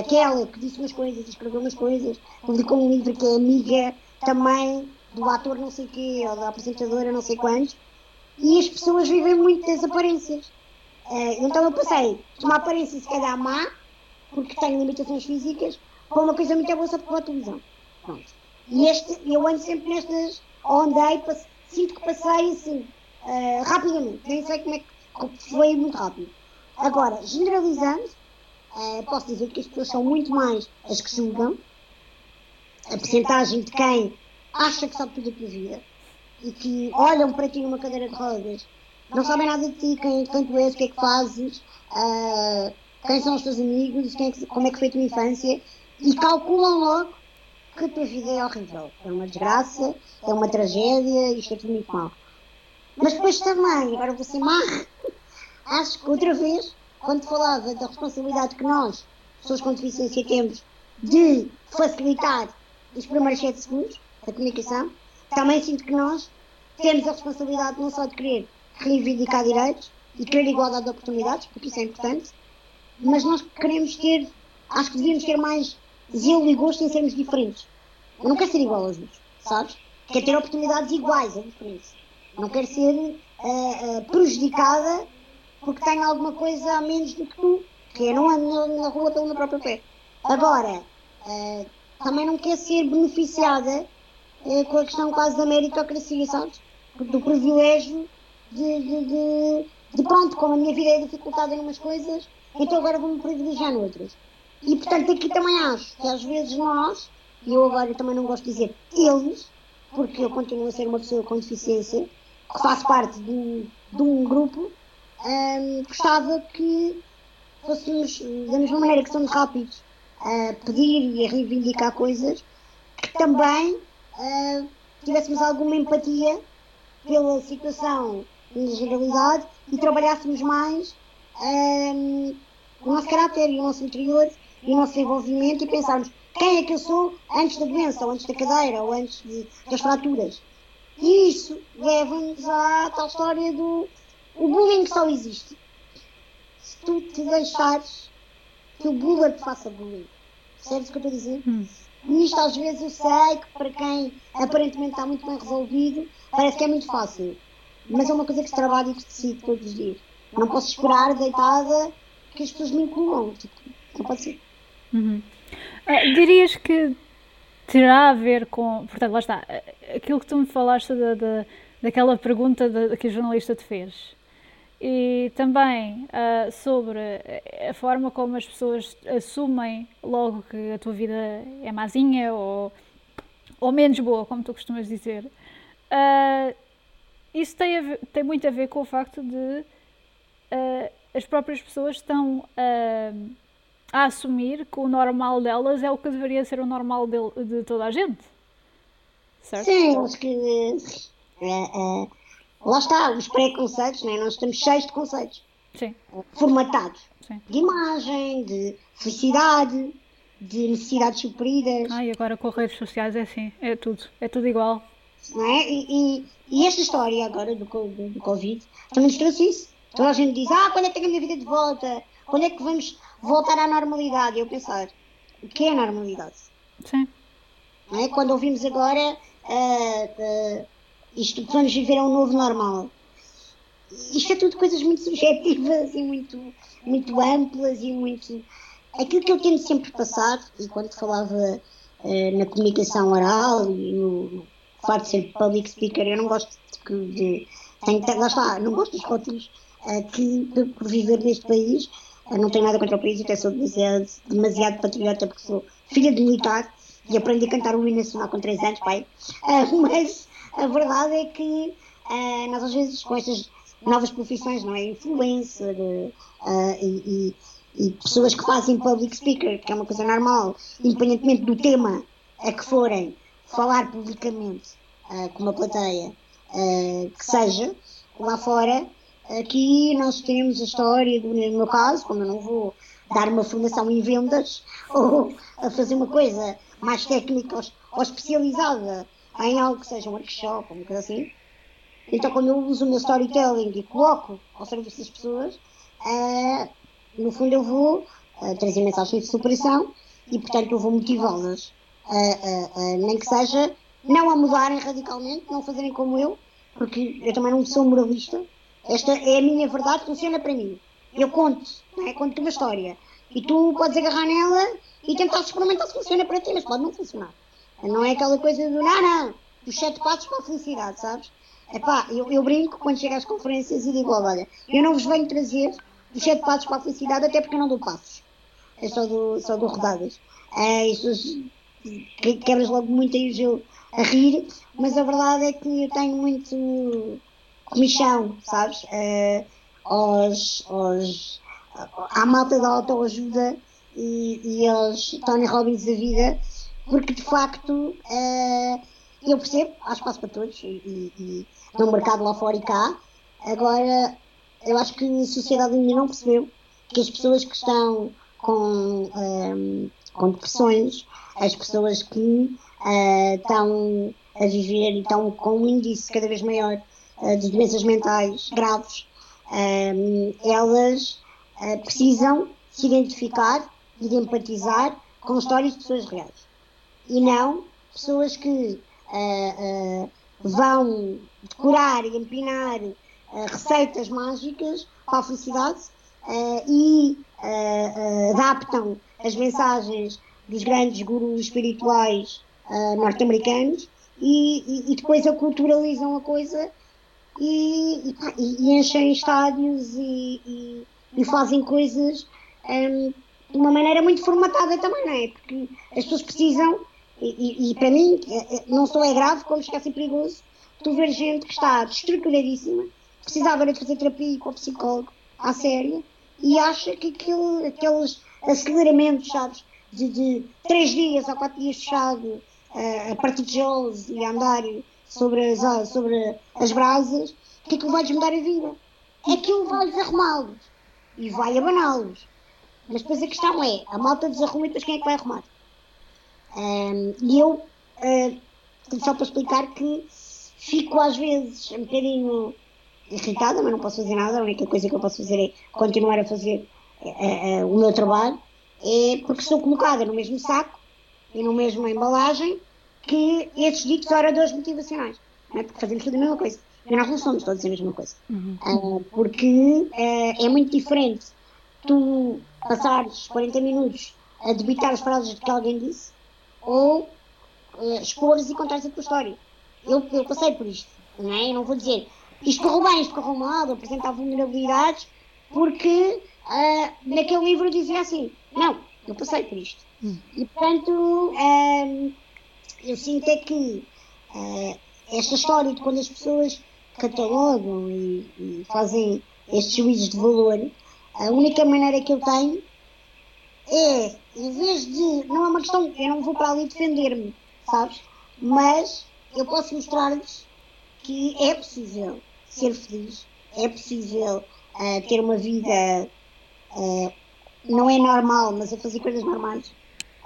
Aquela que disse umas coisas, escreveu umas coisas, publicou um livro que é amiga também do ator não sei quê, ou da apresentadora não sei quantos, e as pessoas vivem muito das aparências. então eu passei de uma aparência se calhar má, porque tenho limitações físicas, para uma coisa muito boa só para a televisão. Pronto. E este, eu ando sempre nestas, andei, sinto que passei assim, uh, rapidamente, nem sei como é que foi muito rápido. Agora, generalizando, uh, posso dizer que as pessoas são muito mais as que julgam, a percentagem de quem acha que sabe tudo a tua vida e que olham para ti numa cadeira de rodas, não sabem nada de ti, quem, quem tu és, o que é que fazes, uh, quem são os teus amigos, é como é que foi a tua infância, e calculam logo que tua vida é horrível. É uma desgraça, é uma tragédia, isto é tudo muito mal. Mas depois também, agora vou ser má, acho que outra vez, quando falava da responsabilidade que nós, pessoas com deficiência, temos de facilitar os primeiros 7 segundos da comunicação, também sinto que nós temos a responsabilidade não só de querer reivindicar direitos e querer igualdade de oportunidades, porque isso é importante, mas nós queremos ter, acho que devíamos ter mais zelo e gosto em sermos diferentes. Eu não quero ser igual aos outros, sabes? Quero ter oportunidades iguais a diferentes. Não quero ser uh, uh, prejudicada porque tenho alguma coisa a menos do que tu, que eu não ando na, na rua pelo meu próprio pé. Agora, uh, também não quero ser beneficiada com a questão quase da meritocracia, sabes? Do privilégio de, de, de, de, pronto, como a minha vida é dificultada em umas coisas, então agora vou-me privilegiar noutras. E portanto aqui também acho que às vezes nós, e eu agora também não gosto de dizer eles, porque eu continuo a ser uma pessoa com deficiência, que faço parte de um, de um grupo, hum, gostava que fôssemos, da mesma maneira que somos rápidos a pedir e a reivindicar coisas, que também uh, tivéssemos alguma empatia pela situação na generalidade e trabalhássemos mais um, o nosso caráter e o nosso interior e o nosso desenvolvimento e pensarmos quem é que eu sou antes da doença, ou antes da cadeira, ou antes de, das fraturas. E isso leva-nos à tal história do o bullying só existe se tu te deixares que o bullying te faça bullying. Percebes o que eu estou a dizer? Hum. E isto às vezes eu sei que para quem aparentemente está muito bem resolvido, parece que é muito fácil. Mas é uma coisa que se trabalha e que se decide todos os dias. Não posso esperar deitada que as pessoas me incluam. Tipo, não pode ser. Uhum. Uh, dirias que terá a ver com. Portanto, lá está. Aquilo que tu me falaste da, da, daquela pergunta de, que a jornalista te fez. E também uh, sobre a forma como as pessoas assumem logo que a tua vida é mazinha ou, ou menos boa, como tu costumas dizer. Uh, isso tem, ver, tem muito a ver com o facto de uh, as próprias pessoas estão uh, a assumir que o normal delas é o que deveria ser o normal de, de toda a gente. Certo? Sim, acho que uh, lá está, os preconceitos, né? nós estamos cheios de conceitos. Sim. formatados Sim. de imagem, de felicidade, de necessidades supridas. Ai, agora com redes sociais é assim, é tudo, é tudo igual. não é? E, e- e esta história agora do, do, do Covid também nos trouxe isso. Toda a gente diz, ah, quando é que tenho a minha vida de volta? Quando é que vamos voltar à normalidade? Eu pensar, o que é a normalidade? Sim. Não é? Quando ouvimos agora ah, ah, isto que vamos viver é um novo normal. Isto é tudo coisas muito subjetivas e muito, muito amplas e muito. Aquilo que eu tento sempre passar, e quando falava eh, na comunicação oral e no, facto de ser public speaker, eu não gosto de. de tenho, lá está, não gosto dos rótulos eh, que, por viver neste país. Não tenho nada contra o país, até sou demasiado, patriota porque sou filha de militar e aprendi a cantar o hino nacional com 3 anos, pai. Ah, mas a verdade é que ah, nós às vezes com estas novas profissões, não é? Influencer ah, e, e- e pessoas que fazem public speaker, que é uma coisa normal, independentemente do tema a que forem falar publicamente com uma plateia que seja, lá fora, aqui nós temos a história, do, no meu caso, como eu não vou dar uma formação em vendas ou a fazer uma coisa mais técnica ou, especializada em algo que seja um workshop ou uma coisa assim. Então, quando eu uso o meu storytelling e coloco ao serviço das pessoas, eh, no fundo eu vou eh, trazer mensagens de superação e, portanto, eu vou motivá-las, eh, nem que seja não a mudarem radicalmente, não fazerem como eu, porque eu também não sou moralista. Esta é a minha verdade, funciona para mim. Eu conto, não é? conto uma história. E tu podes agarrar nela e tentar experimentar se funciona para ti, mas pode não funcionar. Não é aquela coisa do não, não, os sete passos para a felicidade, sabes? Epá, eu, eu brinco quando chego às conferências e digo, olha, eu não vos venho trazer os sete passos para a felicidade, até porque eu não dou passos. Eu só dou, só dou rodadas. É, isso que- quebras logo muito aí o a rir, mas a verdade é que eu tenho muito comichão, sabes? Eh, aos, aos, à malta da autoajuda e, e aos Tony Robbins da vida, porque de facto eh, eu percebo, há espaço para todos, e, e, e no mercado lá fora e cá. Agora, eu acho que a sociedade ainda não percebeu que as pessoas que estão com, ehm, com depressões, as pessoas que eh, estão a viver e estão com um índice cada vez maior de doenças mentais graves, elas eh, precisam se identificar e de empatizar com histórias de pessoas reais. E não pessoas que eh, eh, vão decorar e empinar eh, receitas mágicas para a felicidade eh, e eh, eh, adaptam as mensagens dos grandes gurus espirituais eh, norte-americanos e, e- e depois aculturalizam a coisa e, e, e- enchem estádios e, e- fazem coisas ehm, de uma maneira muito formatada também, não é? Porque as pessoas precisam, e, para mim é- é- não só é grave, como esquece é perigoso, tu ver gente que está destruturadíssima, precisava de fazer terapia com o psicólogo à séria e acha que aquele, aqueles aceleramentos, sabes, de, de três dias ou quatro dias fechado eh, a partir de tijolos e a andar sobre as, sobre as brasas, que aquilo vai-lhes mudar a vida. Aquilo vai-lhes arrumá-los e vai abaná-los. Mas depois a questão é, a malta desarruma e depois quem é que vai arrumar? Ahm, e eu, ah, só para explicar que fico às vezes um bocadinho irritada, mas não posso fazer nada, a única coisa que eu posso fazer é continuar a fazer ah, ah, o meu trabalho, é porque sou colocada no mesmo saco e na mesma embalagem que esses ditos oradores motivacionais. Não é? Porque fazemos tudo a mesma coisa. E nós não somos todos a mesma coisa. Ah, porque ah, é muito diferente tu passares 40 minutos a debitar as frases que alguém disse ou uh, expores e contares a tua história. Eu, eu passei por isto, não é? Eu não vou dizer isto correu bem, isto correu mal, apresentar vulnerabilidades, porque ah, naquele livro dizia assim, não, eu passei por isto. E portanto, eu sinto é que ah, esta história de quando as pessoas catalogam e, e fazem estes juízos de valor, a única maneira que eu tenho é, em vez de. Não é uma questão. Eu não vou para ali defender-me, sabes? Mas eu posso mostrar-lhes que é possível ser feliz, é possível a ter uma vida uh, não é normal, mas a fazer coisas normais.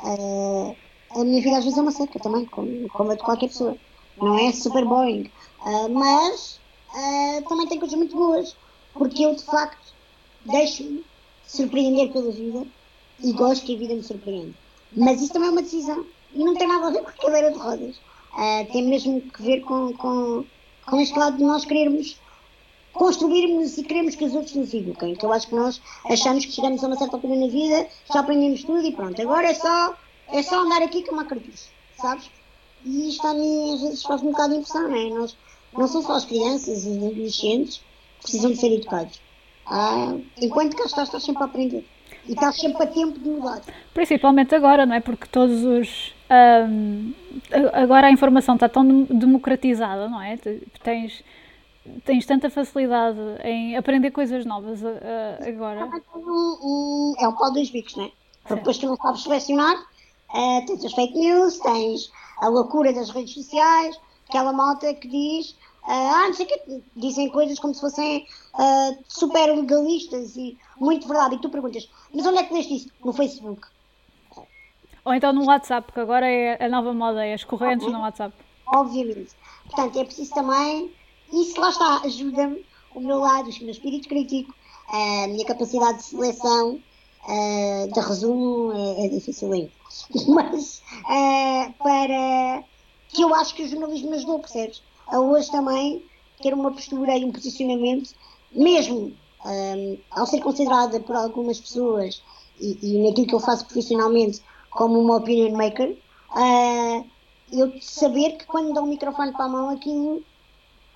Uh, a minha vida às vezes é uma seca também, como, como a de qualquer pessoa. Não é super boring. Uh, mas também tem coisas muito boas, porque eu de facto deixo-me surpreender pela vida e gosto que a vida me surpreenda. Mas isso também é uma decisão e não tem nada a ver com a cadeira de rodas. Uh, tem mesmo que ver com, com, com este lado de nós querermos construirmos e queremos que os outros nos eduquem. Que eu acho que nós achamos que chegamos a uma certa altura na vida, já aprendemos tudo e pronto. Agora é só, é só andar aqui com uma cartucho, sabes? E isto a mim às vezes faz um bocado de impressão, não é? Nós, não são só as crianças e os adolescentes que precisam de ser educados. Ah, enquanto cá estás, estás sempre a aprender. E estás sempre a tempo de mudar. Principalmente agora, não é? Porque todos os. Um, agora a informação está tão democratizada, não é? Tens, tens tanta facilidade em aprender coisas novas uh, agora. É um pau dos bicos, não é? Porque depois tu não sabes selecionar, uh, tens as fake news, tens a loucura das redes sociais, aquela malta que diz ah, não sei o que, dizem coisas como se fossem uh, super legalistas e muito verdade. E tu perguntas, mas onde é que leste isso? No Facebook. Ou então no WhatsApp, que agora é a nova moda, é as correntes no WhatsApp. Obviamente. Portanto, é preciso também, isso lá está, ajuda-me, o meu lado, o meu espírito crítico, a minha capacidade de seleção, uh, de resumo, é, é difícil ainda. Mas, uh, para que eu acho que o jornalismo me ajudou, percebes? a hoje também ter uma postura e um posicionamento, mesmo um, ao ser considerada por algumas pessoas e, e, naquilo que eu faço profissionalmente como uma opinion maker, uh, eu saber que quando dou um microfone para a mão aquilo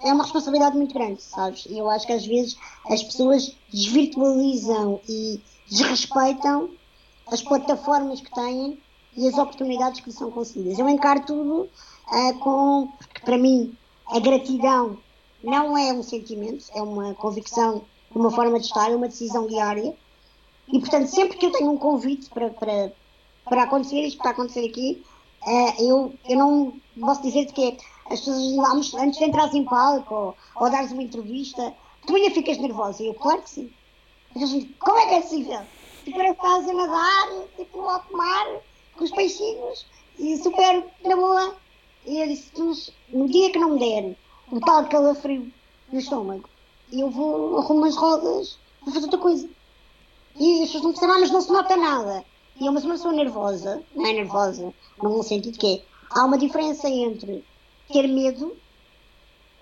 é uma responsabilidade muito grande, sabes? E eu acho que às vezes as pessoas desvirtualizam e desrespeitam as plataformas que têm e as oportunidades que lhes são concedidas. Eu encaro tudo uh, com, para mim a gratidão não é um sentimento, é uma convicção, uma forma de estar, é uma decisão diária. E, portanto, sempre que eu tenho um convite para, para, para acontecer isto que está a acontecer aqui, é, eu, eu não posso dizer que as pessoas vamos, antes de entrar em palco ou, ou dares uma entrevista, tu ainda ficas nervosa. E eu, claro que sim. Como é que é possível? Parece que estás a nadar, tipo, ao mar, com os peixinhos, e super na boa. E eu disse, no dia que não me der um tal calafrio no estômago, eu vou arrumo as rodas, vou fazer outra coisa. E as pessoas não percebem, ah, mas não se nota nada. E eu, mas uma pessoa nervosa, não é nervosa, no sentido que é, há uma diferença entre ter medo,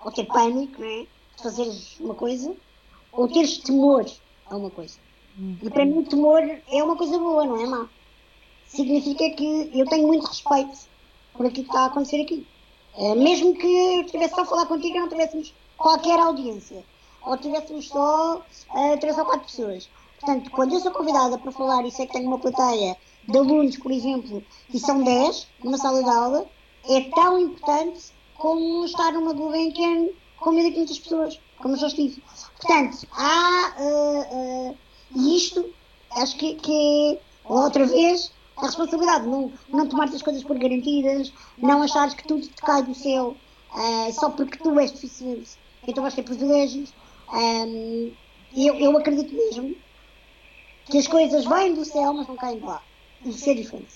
ou ter pânico, não é? De fazeres uma coisa, ou teres temor a uma coisa. E para mim, o temor é uma coisa boa, não é má. Significa que eu tenho muito respeito por aquilo que está a acontecer aqui. Uh, mesmo que eu estivesse só a falar contigo e não tivéssemos qualquer audiência, ou tivéssemos só uh, três ou quatro pessoas. Portanto, quando eu sou convidada para falar e sei que tenho uma plateia de alunos, por exemplo, e são 10 numa sala de aula, é tão importante como estar numa Gulbenkian com 1500 pessoas, como eu já estive. Portanto, há uh, uh, isto, acho que, que é outra vez a responsabilidade, não, não tomar as coisas por garantidas, não achares que tudo te cai do céu uh, só porque tu és deficiente, então vais ter privilégios. Um, eu, eu acredito mesmo que as coisas vêm do céu, mas não caem de lá. Isso é diferente.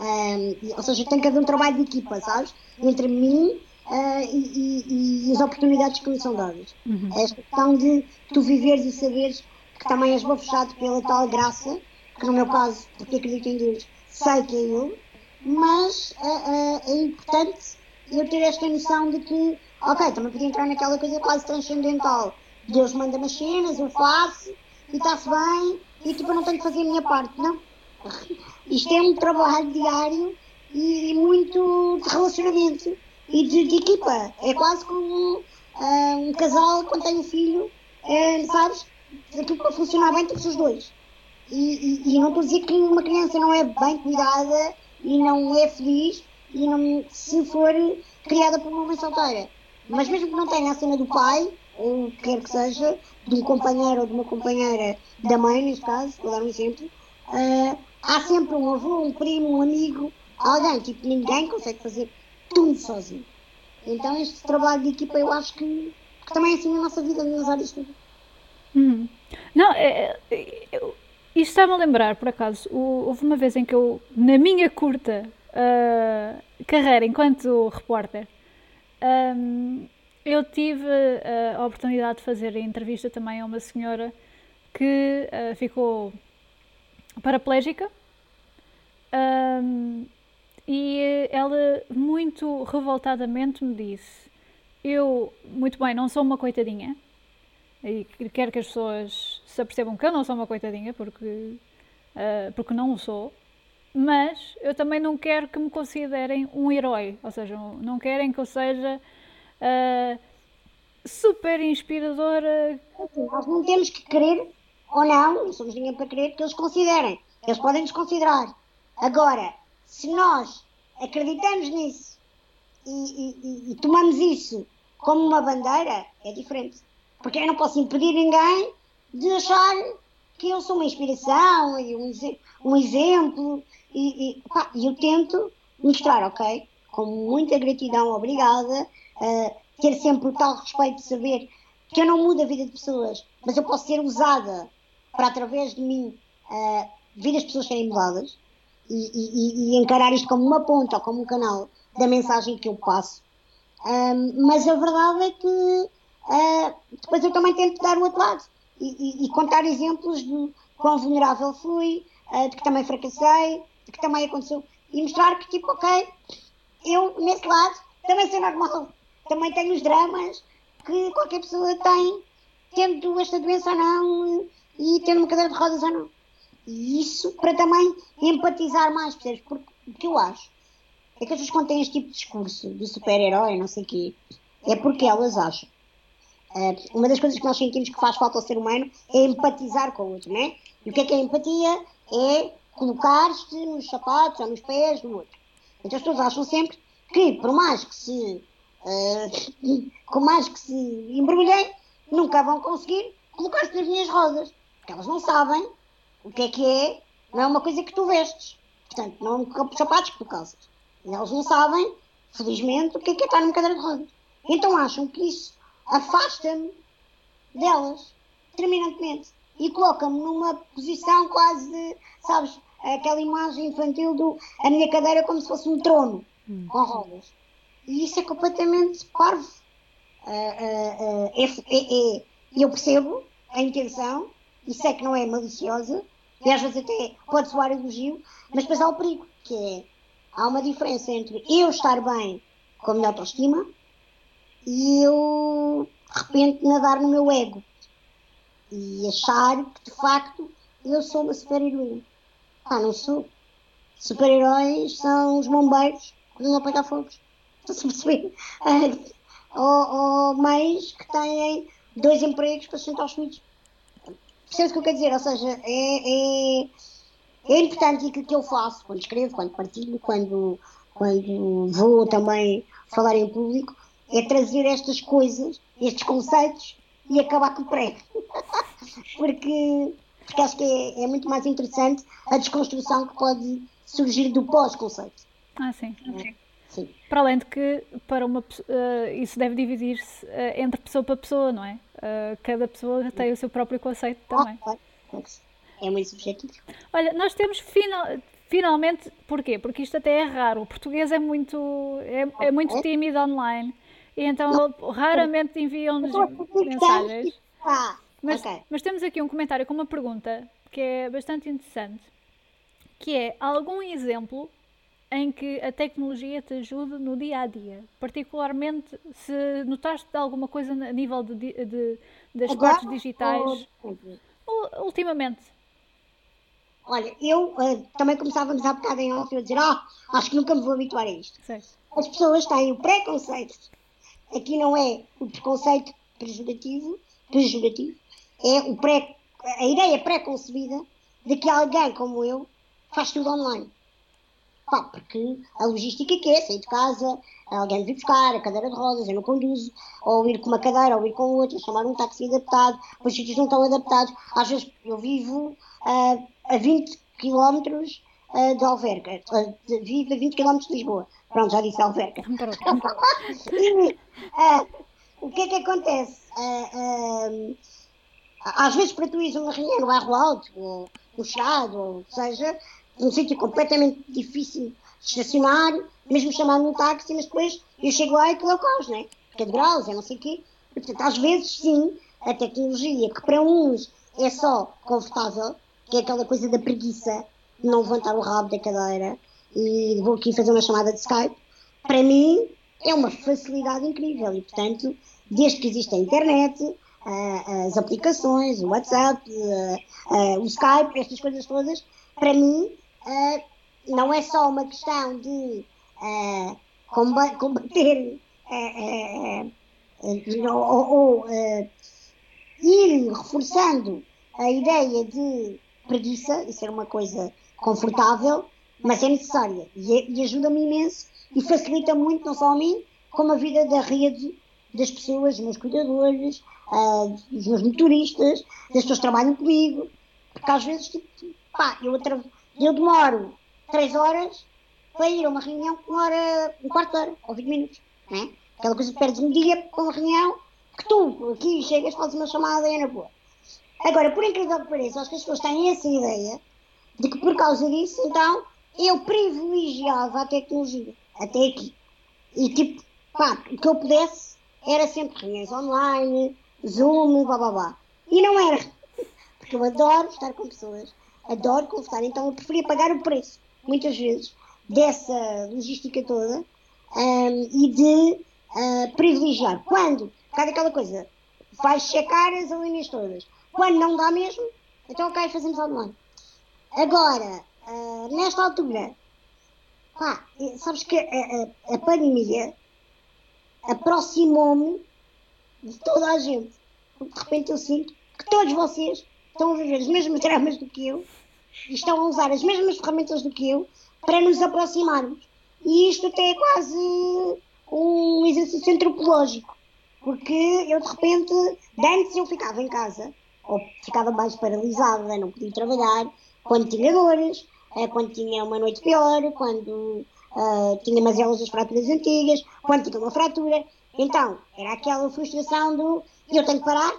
Um, ou seja, tem que haver um trabalho de equipa, sabes? Entre mim uh, e, e, e, as oportunidades que me são dadas. Uhum. Esta questão de tu viveres e saberes que também és bafejado pela tal graça que no meu caso, porque acredito em Deus, sei que é Ele, mas uh, uh, é importante eu ter esta noção de que, ok, também podia entrar naquela coisa quase transcendental. Deus manda-me as cenas, eu faço, e está-se bem, e tipo, eu não tenho que fazer a minha parte. Não. Isto é um trabalho diário e, muito de relacionamento e de, de, equipa. É quase como uh, um casal quando tem um filho, sabes? Aquilo para funcionar bem, temos os dois. E, e, não estou a dizer que uma criança não é bem cuidada e não é feliz e não, se for criada por uma mãe solteira. Mas mesmo que não tenha a cena do pai, ou quer que seja, de um companheiro ou de uma companheira da mãe, neste caso, vou dar um exemplo, uh, há sempre um avô, um primo, um amigo, alguém, tipo, ninguém consegue fazer tudo sozinho. Então este trabalho de equipa eu acho que, que também é assim na nossa vida, nas áreas todas. Hum. Não, é, é, eu- isto está-me a lembrar, por acaso, houve uma vez em que eu, na minha curta ah, carreira enquanto repórter, ahm, eu tive a oportunidade de fazer entrevista também a uma senhora que ah, ficou paraplégica ahm, e ela muito revoltadamente me disse: Eu, muito bem, não sou uma coitadinha e quero que as pessoas se apercebam que eu não sou uma coitadinha, porque, ah, porque não o sou, mas eu também não quero que me considerem um herói, ou seja, não querem que eu seja ah, super inspiradora. Assim, Nós não temos que querer, ou não, não somos ninguém para querer que eles considerem. Eles podem nos considerar. Agora, se nós acreditamos nisso e- e- e tomamos isso como uma bandeira, é diferente. Porque eu não posso impedir ninguém de achar que eu sou uma inspiração e um, um exemplo. E, e, pá, eu tento mostrar, ok? Com muita gratidão, obrigada. eh, ter sempre o tal respeito de saber que eu não mudo a vida de pessoas, mas eu posso ser usada para, através de mim, eh, vir as pessoas serem mudadas e, e- e- encarar isto como uma ponta ou como um canal da mensagem que eu passo. Ahm, mas a verdade é que ah, depois eu também tento dar o outro lado e, e- contar exemplos de quão vulnerável fui, ah, de que também fracassei, de que também aconteceu e mostrar que, tipo, ok, eu nesse lado também sou normal, também tenho os dramas que qualquer pessoa tem, tendo esta doença ou não e tendo uma cadeira de rodas ou não. E isso para também empatizar mais, percebes? Porque o que eu acho é que as pessoas quando têm este tipo de discurso de super-herói, não sei o quê, é porque elas acham. Eh, uma das coisas que nós sentimos que faz falta ao ser humano é empatizar com o outro, né? E o que é que é empatia? É colocar-te nos sapatos ou nos pés do outro. Então as pessoas acham sempre que, por mais que se. com mais que se embrulhem, nunca vão conseguir colocar-se nas minhas rodas. Porque elas não sabem o que é que é, não é uma coisa que tu vestes. Portanto, não é um sapatos que tu calças. E elas não sabem, felizmente, o que é que é estar numa cadeira de rodas. Então acham que isso afasta-me delas, terminantemente. E coloca-me numa posição quase de, sabes, aquela imagem infantil do a minha cadeira como se fosse um trono com rodas. E isso é completamente parvo. É, é- é- eu percebo a intenção e sei que não é maliciosa e às vezes até pode soar elogio, mas depois há o perigo, que é há uma diferença entre eu estar bem com a minha autoestima e eu de repente nadar no meu ego e achar que de facto eu sou uma super-heroína. Ah, não sou. Super-heróis são os bombeiros que não apagar fogos. Estão-se a perceber? Ou, ou mães que têm dois empregos para sustentar os filhos. Percebes o que eu quero dizer? Ou seja, é, é, é importante aquilo que eu faço quando escrevo, quando partilho, quando, quando vou também falar em público, é trazer estas coisas, estes conceitos e acabar com o prego. porque, porque acho que é, é muito mais interessante a desconstrução que pode surgir do pós-conceito. Ah, sim. Sim. Para além de que para uma, eh, isso deve dividir-se eh, entre pessoa para pessoa, não é? Eh, cada pessoa tem o seu próprio conceito também. Ah, claro, sim. É muito subjetivo. Olha, nós temos final, finalmente, porquê? Porque isto até é raro. O português é muito, é, é muito tímido online e então raramente enviam-nos mensagens. Ah, Mas, ok. mas temos aqui um comentário com uma pergunta que é bastante interessante, que é algum exemplo em que a tecnologia te ajude no dia a dia, particularmente se notaste alguma coisa a nível de, di- de- das Agora, partes digitais, ou- ultimamente. Olha, eu eh, também começávamos há bocado em off a dizer, ah, acho que nunca me vou habituar a isto. Sei. As pessoas têm o preconceito. Aqui não é o preconceito pejorativo é o pré, a ideia pré-concebida de que alguém como eu faz tudo online. Pá, porque a logística que é sair de casa, alguém vir buscar a cadeira de rodas, eu não conduzo, ou ir com uma cadeira, ou ir com outra, chamar um táxi adaptado, os sítios não estão adaptados. Às vezes eu vivo ah, a 20 km de Alverca, de- vivo a 20 km de Lisboa. Pronto, já disse Alverca. Ah, o que é que acontece? Ah, ah, Às vezes para tu ires a uma reunião no bairro alto, ou no Chado, ou seja, num sítio completamente difícil de estacionar, mesmo chamando um táxi, mas depois eu chego lá e aquilo é o caos, não é? Porque é de graus, é não sei o quê. Portanto, às vezes, sim, a tecnologia, que para uns é só confortável, que é aquela coisa da preguiça, não levantar o rabo da cadeira e vou aqui fazer uma chamada de Skype, para mim é uma facilidade incrível e, portanto, desde que existe a internet, as aplicações, o WhatsApp, o Skype, estas coisas todas, para mim não é só uma questão de combater ou, ir reforçando a ideia de preguiça e ser uma coisa confortável, mas é necessária e, e ajuda-me imenso e facilita muito, não só a mim, como a vida da rede das pessoas, dos meus cuidadores, uh, dos meus motoristas, das pessoas que trabalham comigo, porque às vezes, tipo, pá, eu, eu demoro três horas para ir a uma reunião que demora um quarto de hora ou 20 minutos, né? Aquela coisa que perdes um dia com uma reunião que tu aqui chegas, fazes uma chamada e é na boa. Agora, por incrível que pareça, acho que as pessoas têm essa ideia de que por causa disso, então, eu privilegiava a tecnologia, até aqui. E tipo, pá, o que eu pudesse era sempre reuniões online, Zoom, blá blá blá. E não era. Porque eu adoro estar com pessoas, adoro conversar, então eu preferia pagar o preço, muitas vezes, dessa logística toda um, e de uh, privilegiar. Quando, cada aquela coisa, vais checar as linhas todas. Quando não dá mesmo, então ok, fazemos online. Agora, uh, nesta altura, pá, sabes que a, a, a pandemia aproximou-me de toda a gente. De repente eu sinto que todos vocês estão a viver os mesmos dramas do que eu e estão a usar as mesmas ferramentas do que eu para nos aproximarmos. E isto até é quase um exercício antropológico, porque eu de repente, antes eu ficava em casa, ou ficava mais paralisada, não podia trabalhar, quando tinha dores, eh, quando tinha uma noite pior, quando uh, tinha mazelas das fraturas antigas, quando tinha uma fratura. Então, era aquela frustração do eu tenho que parar,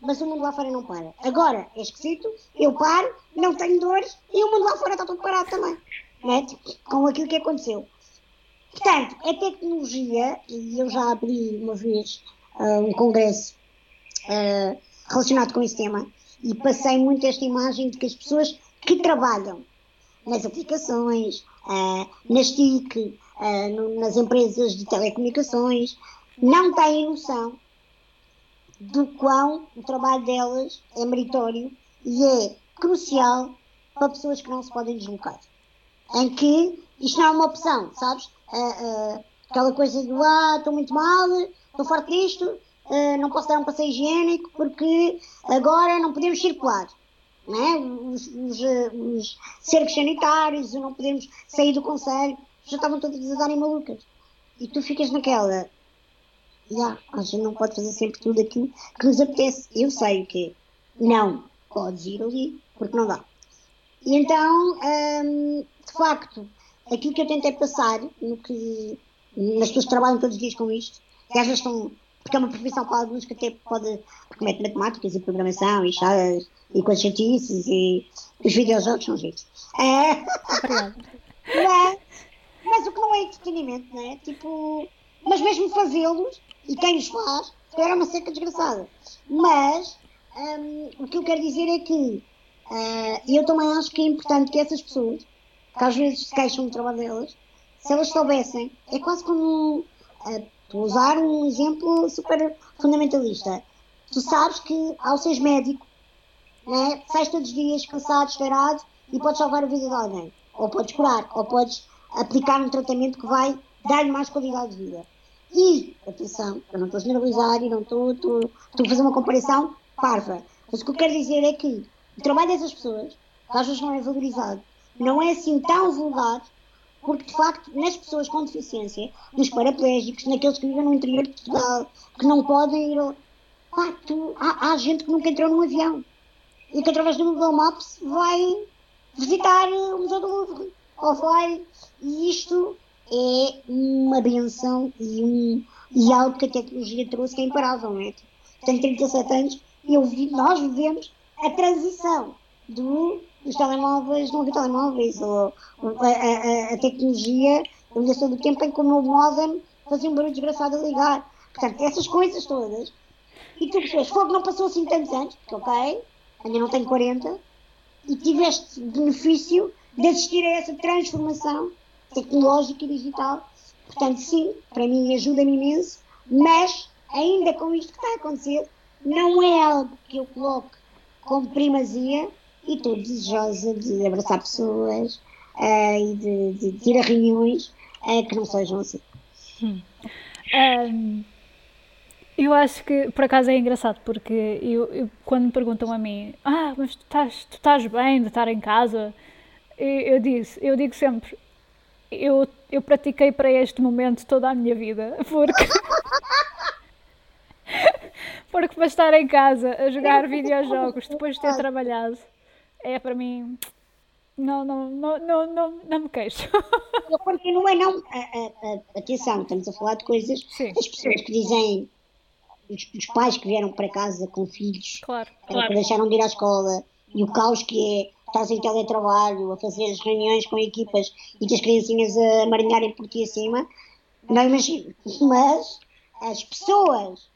mas o mundo lá fora não para. Agora, é esquisito, eu paro, não tenho dores e o mundo lá fora está todo parado também. Né? Com aquilo que aconteceu. Portanto, a tecnologia, e eu já abri uma vez uh, um congresso uh, relacionado com esse tema, e passei muito esta imagem de que as pessoas que trabalham nas aplicações, uh, nas TIC, uh, nas empresas de telecomunicações, não têm noção do quão o trabalho delas é meritório e é crucial para pessoas que não se podem deslocar. Em que isto não é uma opção, sabes? Uh, aquela coisa do ah, estou muito mal, estou forte disto, não posso dar um passeio higiênico porque agora não podemos circular né? os, os, os cercos sanitários, não podemos sair do conselho, já estavam todas a darem malucas. E tu ficas naquela, já, a gente não pode fazer sempre tudo aquilo que nos apetece. Eu sei o que não podes ir ali, porque não dá. E então, hum, de facto, aquilo que eu tentei passar, no que, nas pessoas trabalham todos os dias com isto, que às vezes estão, porque é uma profissão para alguns que até pode, porque mete matemáticas e programação e chaves e com as chatices e os videojogos são giros. É. mas, mas o que não é entretenimento, não é? Tipo, mas mesmo fazê-los, e quem os faz, era uma seca desgraçada. Mas um, o que eu quero dizer é que uh, eu também acho que é importante que essas pessoas, que às vezes se queixam do trabalho delas, se elas soubessem, é quase como uh, vou usar um exemplo super fundamentalista. Tu sabes que ao seres médico né? sais todos os dias cansado, estourado e podes salvar a vida de alguém. Ou podes curar, ou podes aplicar um tratamento que vai dar-lhe mais qualidade de vida. E, atenção, eu não estou a generalizar e não estou, a fazer uma comparação parva. Mas o que eu quero dizer é que o trabalho dessas pessoas, às vezes não é valorizado, não é assim tão vulgar, porque de facto, nas pessoas com deficiência, nos paraplégicos, naqueles que vivem no interior de Portugal, que não podem ir. Pá, tu, há, há gente que nunca entrou num avião e que através do Google Maps vai visitar o Museu do Louvre. Ou vai. E isto é uma benção e, um, e algo que a tecnologia trouxe que é imparável, não é? Tenho 37 anos eu vi, nós vivemos a transição do, dos telemóveis, não havia telemóveis, ou, a, a, a, tecnologia, ainda sou do tempo em que o meu modem fazia um barulho desgraçado a ligar. Portanto, essas coisas todas. E tu percebes, fogo não passou assim tantos anos, porque ok, ainda não tenho 40, e tiveste benefício de assistir a essa transformação tecnológica e digital. Portanto, sim, para mim ajuda-me imenso, mas ainda com isto que está a acontecer, não é algo que eu coloque como primazia e estou desejosa de abraçar pessoas uh, e de, de, de, ir a reuniões uh, que não sejam assim. Hum. Um, eu acho que por acaso é engraçado porque eu, eu, quando me perguntam a mim, ah, mas tu estás, tu estás bem de estar em casa, eu, eu, disse, eu digo sempre, eu, eu pratiquei para este momento toda a minha vida, porque porque para estar em casa a jogar videojogos depois de ter trabalhado é para mim não, não, não, não, não, não me queixo. Eu continuo a não. A, a, a, atenção, estamos a falar de coisas. Sim. As pessoas que dizem os, os, pais que vieram para casa com filhos claro, claro. que deixaram de ir à escola e o caos que é estás em teletrabalho a fazer as reuniões com equipas e que as criancinhas a marinharem por ti acima, não imagino. Mas as pessoas,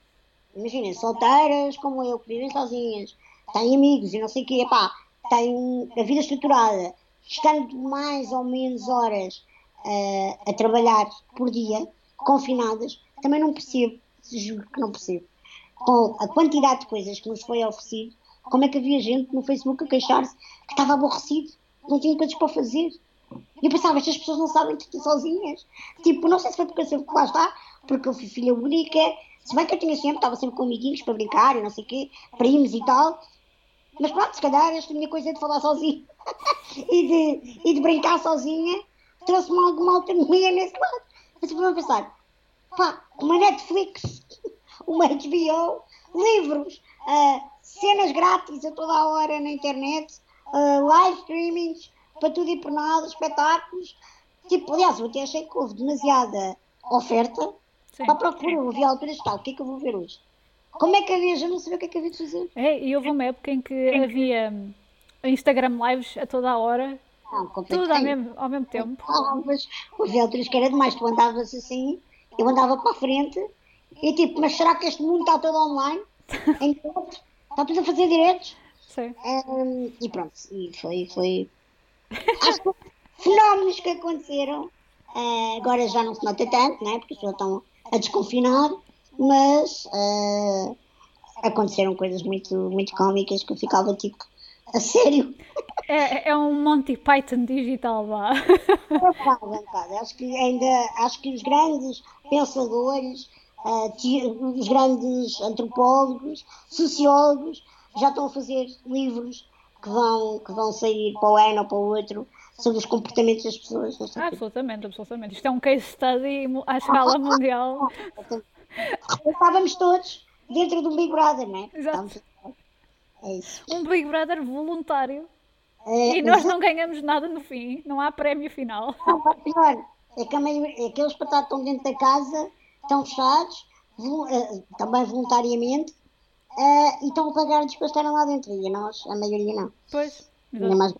imaginem, solteiras como eu, que vivem sozinhas, têm amigos e não sei o quê, pá, têm a vida estruturada, estando mais ou menos horas uh, a trabalhar por dia, confinadas, também não percebo juro que não percebo. Com a quantidade de coisas que nos foi oferecido, como é que havia gente no Facebook a queixar-se que estava aborrecido, não tinha coisas para fazer. E eu pensava, estas pessoas não sabem que sozinhas. Tipo, não sei se foi porque eu sempre lá está, porque eu fui filha única, se bem que eu tinha sempre, estava sempre com amiguinhos para brincar e não sei o quê, primos e tal. Mas pronto, se calhar esta minha coisa de falar sozinha e, de, e de brincar sozinha trouxe-me alguma autonomia nesse lado. Mas eu fui pensar, pá, uma Netflix, uma HBO, livros, uh, cenas grátis a toda a hora na internet, uh, live streamings, para tudo e por nada, espetáculos. Tipo, aliás, eu até achei que houve demasiada oferta Sim. para procurar. Eu vi alturas tal, o que é que eu vou ver hoje? Como é que havia? Já não sabia o que é que havia de fazer. É, e houve uma época em que havia Instagram Lives a toda a hora. Não, tudo ao mesmo, ao mesmo tempo. Ah, mas houve alturas que era demais, tu andavas assim eu andava para a frente e tipo, mas será que este mundo está todo online? Em direto? Está tudo a fazer diretos? Sim. Um, e pronto, e foi, foi. Acho que fenómenos que aconteceram. Uh, agora já não se nota tanto, né? porque as pessoas estão a desconfinar, mas uh, aconteceram coisas muito, muito cómicas que eu ficava tipo, a sério? É, é um Monty Python digital, vá. É verdade, é verdade. Acho que ainda, acho que os grandes pensadores, uh, os grandes antropólogos, sociólogos, já estão a fazer livros que vão, que vão sair para o ano ou para o outro sobre os comportamentos das pessoas. Absolutamente, absolutamente. Isto é um case study à escala mundial. Estávamos todos dentro do Big Brother, não é? Exato. É isso. Um Big Brother voluntário. É, e nós não ganhamos nada no fim, não há prémio final. Não, pior, é que, é que eles para estão dentro da casa, estão fechados, uh, também voluntariamente, uh, e estão a pagar-lhes para estarem lá dentro. E nós, a maioria não. Pois. Mais...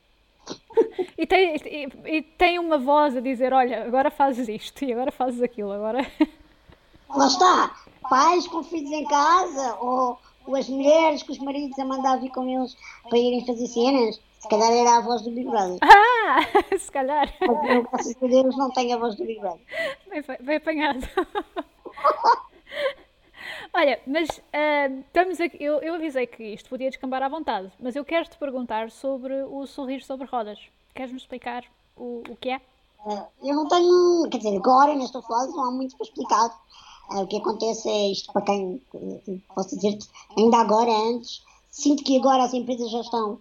e, tem, e, e, tem uma voz a dizer: olha, agora fazes isto e agora fazes aquilo. Agora. Lá está. Pais com filhos em casa ou, ou as mulheres com os maridos a mandar vir com eles para irem fazer cenas. Se calhar era a voz do Big Brother. Ah, se calhar. Porque eu, graças a Deus, não tenho a voz do Big Brother. Bem, bem apanhado. Olha, mas uh, estamos aqui, eu, eu avisei que isto podia descambar à vontade, mas eu quero-te perguntar sobre o sorriso sobre rodas. Queres-me explicar o, o que é? Uh, eu não tenho, quer dizer, agora nesta fase não há muito para explicar. O que acontece é isto para quem, posso dizer ainda agora, antes, sinto que agora as empresas já estão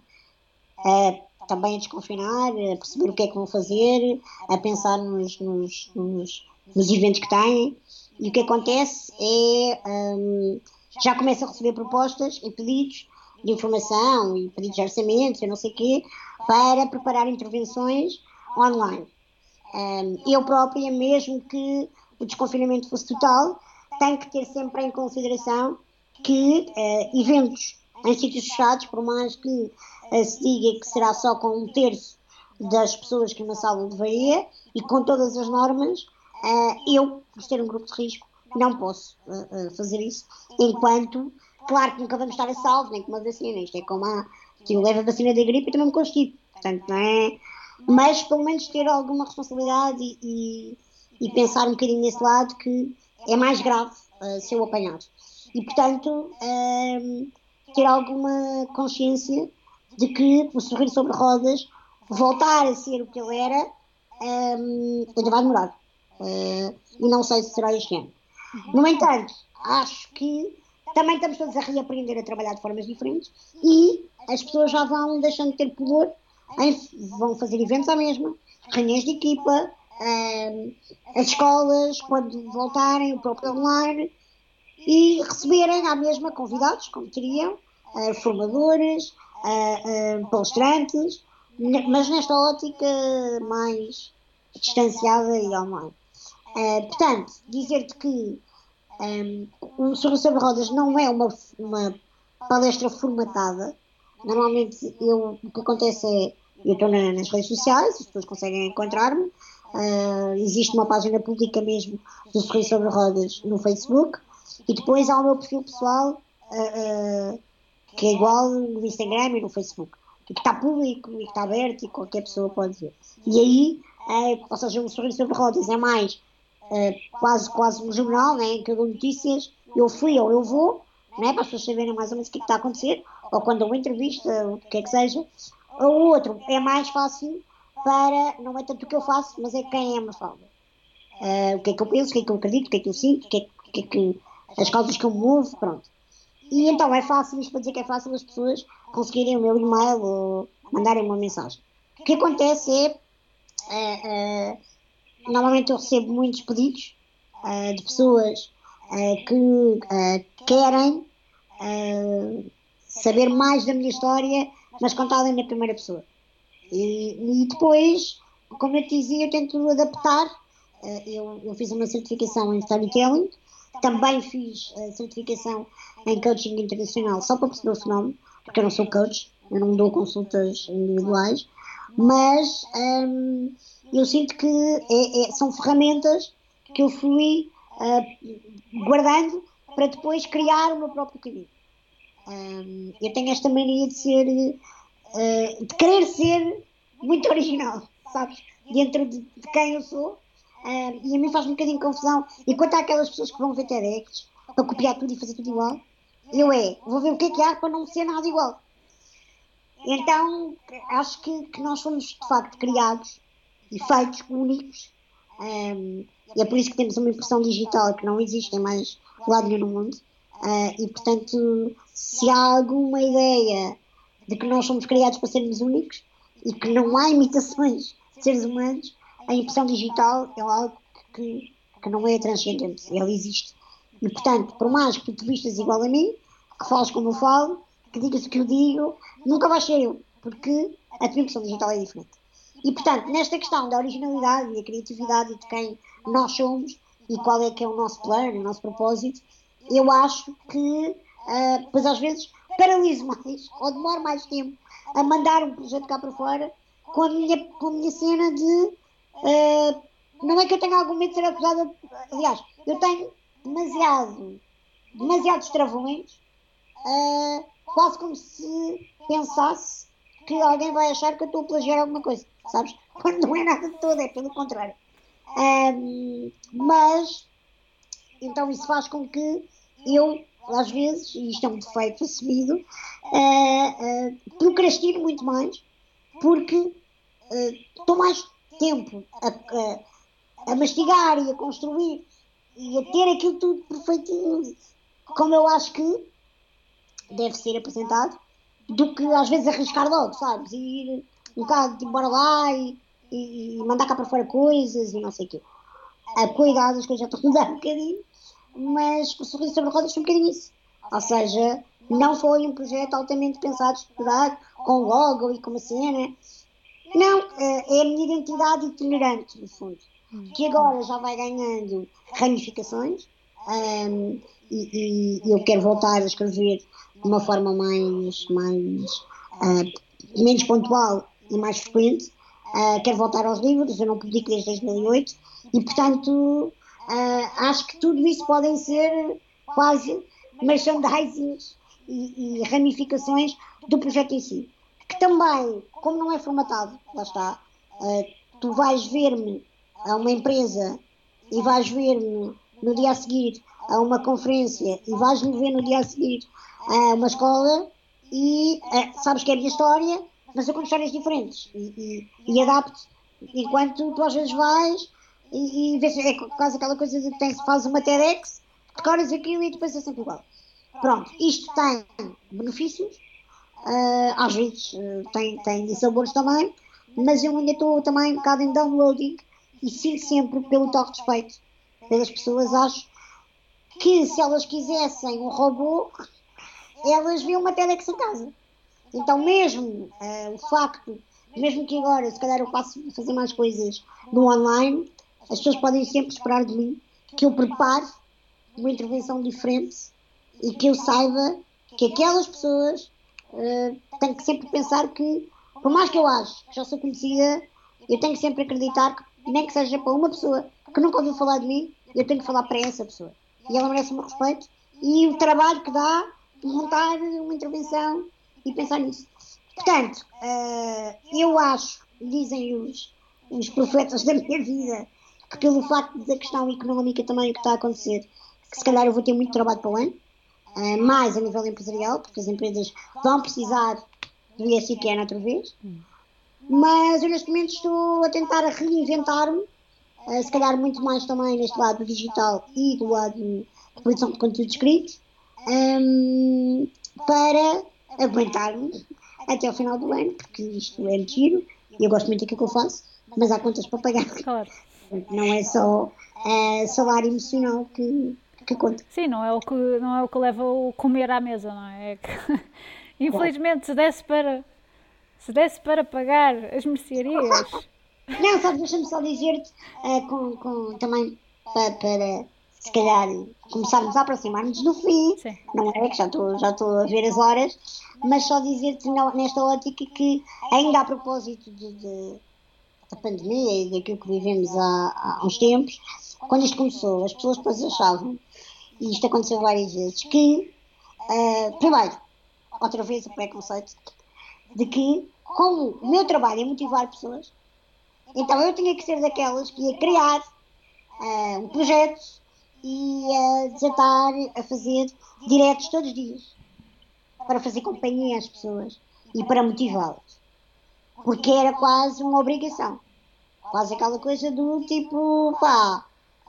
uh, também a desconfinar, a perceber o que é que vão fazer, a pensar nos, nos, nos, nos eventos que têm. E o que acontece é um, já começa a receber propostas e pedidos de informação e pedidos de orçamentos e não sei o quê para preparar intervenções online. Um, eu própria, mesmo que o desconfinamento fosse total, tenho que ter sempre em consideração que uh, eventos em sítios fechados, por mais que uh, se diga que será só com um terço das pessoas que uma sala deveria e com todas as normas, uh, eu, por ter um grupo de risco, não posso fazer isso, enquanto, claro que nunca vamos estar a salvo, nem com uma vacina, isto é como a, que eu levo a vacina da gripe e também me constipo, portanto, não é? Mas pelo menos ter alguma responsabilidade e, e, e pensar um bocadinho nesse lado que é mais grave uh, se eu apanhar. E portanto, ter alguma consciência de que o sorrir sobre rodas voltar a ser o que ele era um, ainda vai demorar. Uh, e não sei se será este ano. No entanto, acho que também estamos todos a reaprender a trabalhar de formas diferentes e as pessoas já vão deixando de ter pudor, em, vão fazer eventos à mesma, reuniões de equipa, as escolas, quando voltarem, o próprio online, e receberem à mesma convidados, como teriam, uh, formadores, uh, uh, palestrantes, mas nesta ótica mais distanciada e online. portanto, dizer-te que um, o Sorro sobre Rodas não é uma, uma palestra formatada. Normalmente eu, o que acontece é eu estou na, nas redes sociais, as pessoas conseguem encontrar-me. Uh, existe uma página pública mesmo do Sorriso sobre Rodas no Facebook. E depois há o meu perfil pessoal, uh, uh, que é igual no Instagram e no Facebook. Que está público e que está aberto e qualquer pessoa pode ver. E aí, ou seja, o Sorriso sobre Rodas é mais é, quase, quase um jornal, né, que eu dou notícias, eu fui ou eu vou, né, para as pessoas saberem mais ou menos o que, é está a acontecer, ou quando dou uma entrevista, o que é que seja. O outro é mais fácil para, não é tanto o que eu faço, mas é quem é uma fala. Uh, o que é que eu penso, o que é que eu acredito, o que é que eu sinto, o que é, que, é que as causas que eu movo, pronto. E então é fácil, isto para dizer que é fácil as pessoas conseguirem o meu e-mail ou mandarem uma mensagem. O que acontece é, uh, uh, normalmente eu recebo muitos pedidos uh, de pessoas que querem saber mais da minha história, mas contada na primeira pessoa. E, e, depois, como eu dizia, tento adaptar. Eu, eu, fiz uma certificação em storytelling, também fiz a certificação em coaching internacional, só para perceber o fenómeno, porque eu não sou coach, eu não dou consultas individuais, mas. Um, eu sinto que é, é, são ferramentas que eu fui uh, guardando para depois criar o meu próprio caminho. Um, eu tenho esta mania de ser, de querer ser muito original, sabes? Dentro de, de quem eu sou. Uh, e a mim faz um bocadinho de confusão. E quanto àquelas pessoas que vão ver TEDx para copiar tudo e fazer tudo igual, eu é, vou ver o que é que há para não ser nada igual. Então, acho que, que nós fomos de facto criados e feitos únicos. Um, e é por isso que temos uma impressão digital que não existe mais lado nenhum no mundo. Uh, e portanto, se há alguma ideia de que nós somos criados para sermos únicos e que não há imitações de seres humanos, a impressão digital é algo que, que não é transcendente, ela existe. E portanto, por mais que tu vistas igual a mim, que fales como eu falo, que digas o que eu digo, nunca vais ser eu, porque a tua impressão digital é diferente. E, portanto, nesta questão da originalidade e da criatividade e de quem nós somos e qual é que é o nosso plano, o nosso propósito, eu acho que, uh, pois às vezes, paraliso mais ou demoro mais tempo a mandar um projeto cá para fora com a minha, com a minha cena de. Uh, não é que eu tenha algum medo de ser acusada. Aliás, eu tenho demasiado, demasiados travões, uh, quase como se pensasse que alguém vai achar que eu estou a plagiar alguma coisa sabes? Quando não é nada de todo, é pelo contrário. Um, mas, então isso faz com que eu, às vezes, e isto é um defeito assumido, uh, uh, procrastino muito mais, porque estou mais tempo a, a, a, mastigar e a construir e a ter aquilo tudo perfeitinho, como eu acho que deve ser apresentado, do que às vezes arriscar logo, sabes? E ir um bocado de bora lá e, e, mandar cá para fora coisas e não sei o quê. A cuidado, as coisas já estão a mudar um bocadinho, mas o Sorriso sobre Rodas foi um bocadinho isso. Ou seja, não foi um projeto altamente pensado, estudado, com logo e com uma cena. Não, eh, é a minha identidade itinerante, no fundo, que agora já vai ganhando ramificações. Um, e, e, eu quero voltar a escrever de uma forma mais, mais uh, menos pontual e mais frequente. Uh, quero voltar aos livros, eu não publico desde 2008 e, portanto, uh, acho que tudo isso podem ser quase merchandising e, e ramificações do projeto em si. Que também, como não é formatado, lá está, uh, tu vais ver-me a uma empresa e vais ver-me no dia a seguir a uma conferência e vais-me ver no dia a seguir a uma escola e uh, sabes que é a minha história, mas eu conto histórias diferentes e, e, e adapto enquanto tu às vezes vais e, e é quase aquela coisa de tens, fazes uma TEDx, decoras aquilo e depois é sempre igual. Pronto, isto tem benefícios, uh, às vezes uh, tem, tem sabores também, mas eu ainda estou também um bocado em downloading e sigo sempre pelo de respeito pelas pessoas. Acho que se elas quisessem um robô, elas viam uma telex em casa. Então, mesmo uh, o facto, mesmo que agora, se calhar, eu a fazer mais coisas no online, as pessoas podem sempre esperar de mim que eu prepare uma intervenção diferente e que eu saiba que aquelas pessoas uh, têm que sempre pensar que, por mais que eu acho que já sou conhecida, eu tenho que sempre acreditar que, nem que seja para uma pessoa que nunca ouviu falar de mim, eu tenho que falar para essa pessoa. E ela merece o meu respeito e o trabalho que dá montar uma intervenção e pensar nisso. Portanto, uh, eu acho, dizem os, os profetas da minha vida, pelo facto da questão económica também o que está a acontecer, que se calhar eu vou ter muito trabalho para o ano, uh, mais a nível empresarial, porque as empresas vão precisar do ISIQN outra vez. Mas eu neste momento estou a tentar reinventar-me, uh, se calhar muito mais também neste lado digital e do lado de produção de conteúdo escrito, um, para aguentar-me até ao final do ano, porque isto é giro e eu gosto muito daquilo que eu faço, mas há contas para pagar. Claro. Não é só uh, salário emocional que, que conta. Sim, não é o que, não é o que leva o comer à mesa, não é? é que, infelizmente, se desse para se desse para pagar as mercearias. Não, só deixa-me só dizer-te uh, com, com, também para, para se calhar começarmos a aproximar-nos do fim, Sim. não é? Que já estou já estou a ver as horas, mas só dizer-te nesta ótica que ainda a propósito de, de da pandemia e daquilo que vivemos há, há uns tempos, quando isto começou, as pessoas depois achavam, e isto aconteceu várias vezes, que, uh, primeiro, outra vez o preconceito, de que, como o meu trabalho é motivar pessoas, então eu tinha que ser daquelas que ia criar uh, um projeto e a desatar a fazer diretos todos os dias para fazer companhia às pessoas e para motivá-las. Porque era quase uma obrigação. Quase aquela coisa do tipo, pá,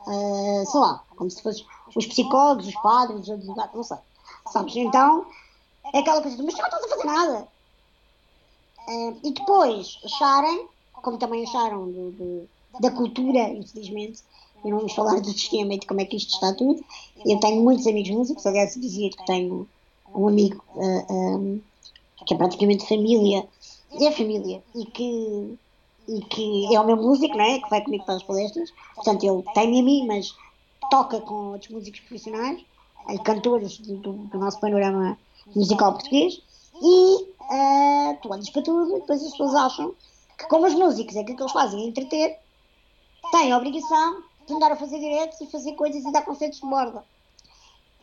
uh, sei lá, como se fossem os psicólogos, os padres, os advogados, não sei. Sabes? Então, é aquela coisa de, mas tu não estás a fazer nada. Uh, e depois acharem, como também acharam do, do, da cultura, infelizmente, e não vamos falar do sistema e de como é que isto está tudo. Eu tenho muitos amigos músicos, aliás, dizia que tenho um amigo uh, ah, um, que é praticamente família, é família, e que, e que é o meu músico, não é? Que vai comigo para as palestras. Portanto, ele tem a mim, mas toca com outros músicos profissionais e cantores do, do, nosso panorama musical português. E uh, tu andas para tudo, e depois as pessoas acham que, como os músicos é que eles fazem, é entreter, têm a obrigação de andar a fazer diretos e fazer coisas e dar conceitos de borda.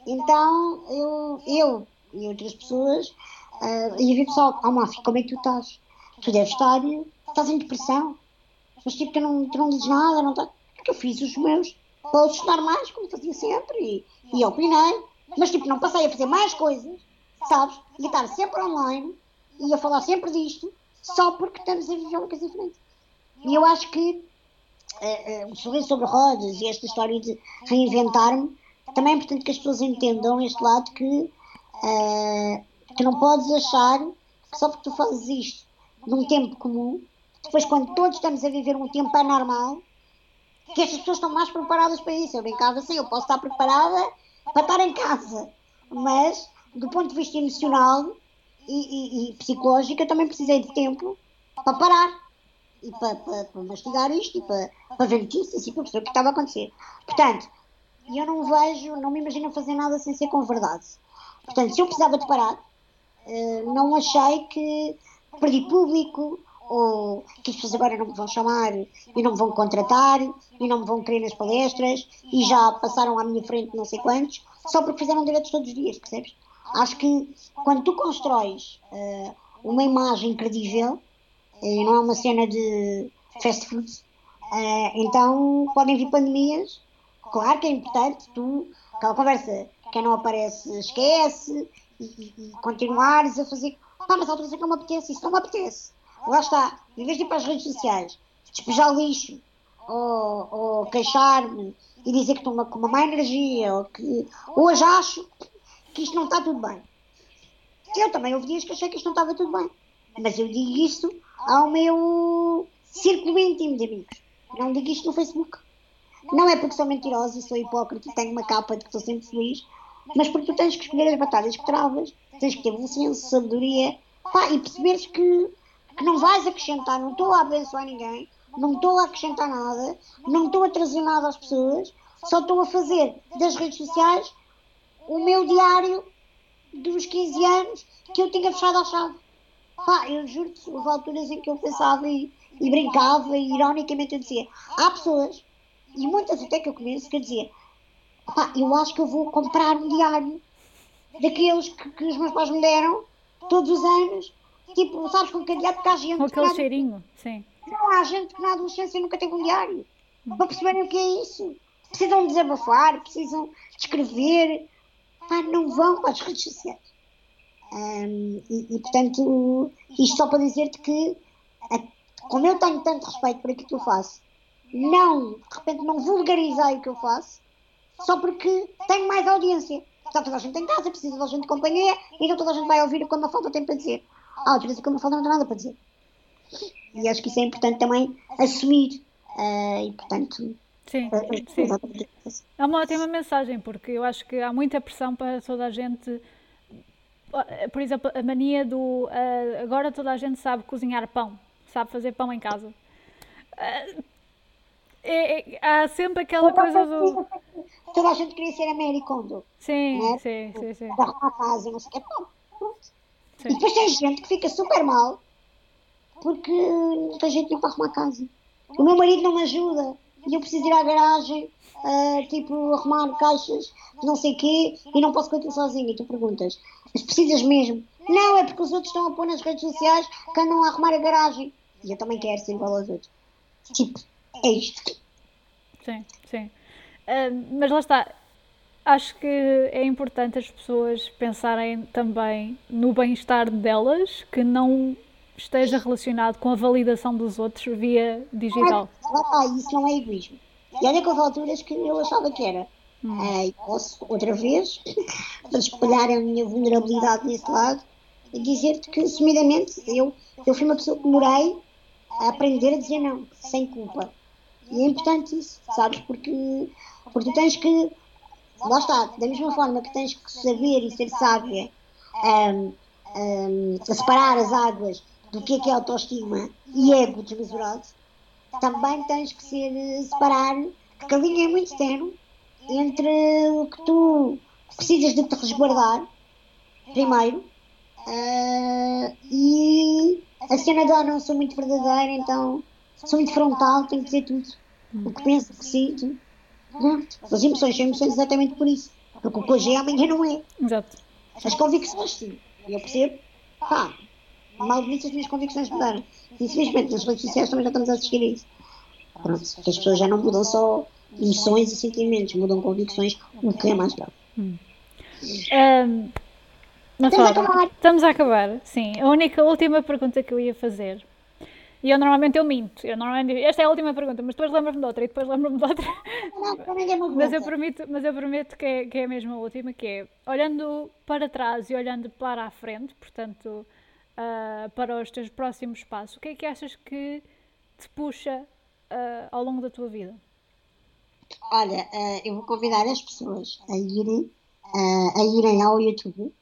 Então, eu, eu e outras pessoas, uh, e vi pessoal, ah, Máfia, como é que tu estás? Tu deves estar, estás em depressão, mas tipo, tu não, tu não dizes nada, não tá? Porque eu fiz os meus posts normais, como fazia sempre, e, e opinei, mas tipo, não passei a fazer mais coisas, sabes? E a estar sempre online, e a falar sempre disto, só porque estamos a viver uma coisa diferente. E eu acho que uh, uh, sobre rodas e esta história de reinventar-me, também é importante que as pessoas entendam este lado que uh, tu não podes achar que só porque tu fazes isto num tempo comum, depois quando todos estamos a viver um tempo anormal, que estas pessoas estão mais preparadas para isso. Eu brincava assim, eu posso estar preparada para estar em casa, mas do ponto de vista emocional e, e, e psicológico eu também precisei de tempo para parar e para, para, para mastigar isto e para, para ver notícias e para perceber o que estava a acontecer. Portanto, eu não vejo, não me imagino fazer nada sem ser com verdade. Portanto, se eu precisava de parar, uh, não achei que perdi público ou que as pessoas agora não me vão chamar e não me vão contratar e não me vão querer nas palestras e já passaram à minha frente não sei quantos, só porque fizeram direitos todos os dias, percebes? Acho que quando tu constróis uh, uma imagem credível, e não é uma cena de fast food, uh, então podem vir pandemias, claro que é importante, tu, aquela conversa, quem não aparece esquece, e, e continuares a fazer, pá, mas há outra coisa que não me apetece, isso não me apetece lá está, em vez de ir para as redes sociais, despejar lixo, ou, ou queixar-me e dizer que estou com uma má energia, ou que hoje acho que isto não está tudo bem. Eu também houve dias que achei que isto não estava tudo bem. Mas eu digo isto ao meu círculo íntimo de amigos. Não digo isto no Facebook. Não é porque sou mentirosa e sou hipócrita e tenho uma capa de que estou sempre feliz, mas porque tu tens que escolher as batalhas que travas, tens que ter bom senso, sabedoria, pá, e perceberes que que não vais acrescentar, não estou a abençoar ninguém, não estou a acrescentar nada, não estou a trazer nada às pessoas, só estou a fazer das redes sociais o meu diário dos 15 anos que eu tinha fechado à chave. Pá, eu juro-te, houve alturas em que eu pensava e, e brincava e ironicamente eu dizia, há pessoas, e muitas até que eu conheço, que eu dizia, eu acho que eu vou comprar um diário daqueles que, que os meus pais me deram todos os anos Tipo, sabes, com cadeado que há gente. Com aquele cheirinho, sim. Não, há gente que na adolescência nunca teve um diário. Para perceberem o que é isso. Precisam desabafar, precisam escrever. Pá, não vão para as redes sociais. Um, e, e, portanto, isto só para dizer-te que, como eu tenho tanto respeito por aquilo que eu faço, não, de repente, não vulgarizei o que eu faço, só porque tenho mais audiência. Está toda a gente em casa, precisa da gente de companhia, então toda a gente vai ouvir o que a falta tem para dizer ah, outra vez que eu me falo não tenho nada para dizer. E acho que isso é importante também assumir. Uh, e portanto. Sim, uh, sim. É uma ótima mensagem, porque eu acho que há muita pressão para toda a gente. Por exemplo, a mania do. Uh, agora toda a gente sabe cozinhar pão, sabe fazer pão em casa. É, é, há sempre aquela coisa do. Toda a gente queria ser Americondo. Sim, é? sim, sim, sim. Arrumar casa, não sei o que. Pronto. Sim. E depois tem gente que fica super mal porque não tem jeito nenhum para arrumar casa. O meu marido não me ajuda e eu preciso ir à garagem, uh, tipo, arrumar caixas, não sei o quê, e não posso continuar sozinha. E tu perguntas, mas precisas mesmo? Não, é porque os outros estão a pôr nas redes sociais que andam a arrumar a garagem. E eu também quero ser igual aos outros. Tipo, é isto. Sim, sim. Uh, mas lá está, acho que é importante as pessoas pensarem também no bem-estar delas, que não esteja relacionado com a validação dos outros via digital. Ah, isso não é egoísmo. E olha que houve alturas que eu achava que era. Hum. Ah, posso, outra vez, espalhar a minha vulnerabilidade nesse lado, e dizer-te que, assumidamente, eu, eu fui uma pessoa que demorei a aprender a dizer não, sem culpa. E é importante isso, sabes? Porque, porque tu tens que lá está, da mesma forma que tens que saber e ser sábia um, um, a separar as águas do que é que é autoestima e ego desmesurado, também tens que ser separar, porque a linha é muito tenue entre o que tu precisas de te resguardar, primeiro, uh, e a cena de ah, não sou muito verdadeira, então sou muito frontal, tenho que dizer tudo. O que penso, o que sinto, as emoções são emoções exatamente por isso. Porque o que hoje é, amanhã não é. Exato. As convicções, sim. Eu percebo, pá, mal bonito as minhas convicções mudaram. Infelizmente, nas redes sociais também já estamos a assistir a isso. Pronto, as pessoas já não mudam só emoções e sentimentos, mudam convicções, o que é mais grave. Hum. Um, estamos, a acabar. estamos a acabar, sim. A única última pergunta que eu ia fazer e eu normalmente eu minto. Eu normalmente esta é a última pergunta, mas depois lembro-me de outra e depois lembro-me de outra. Não, mas eu prometo, mas eu prometo que é, que é a mesma última, que é olhando para trás e olhando para a frente, portanto, uh, para os teus próximos passos, o que é que achas que te puxa uh, ao longo da tua vida? Olha, uh, eu vou convidar as pessoas a irem, a irem ao YouTube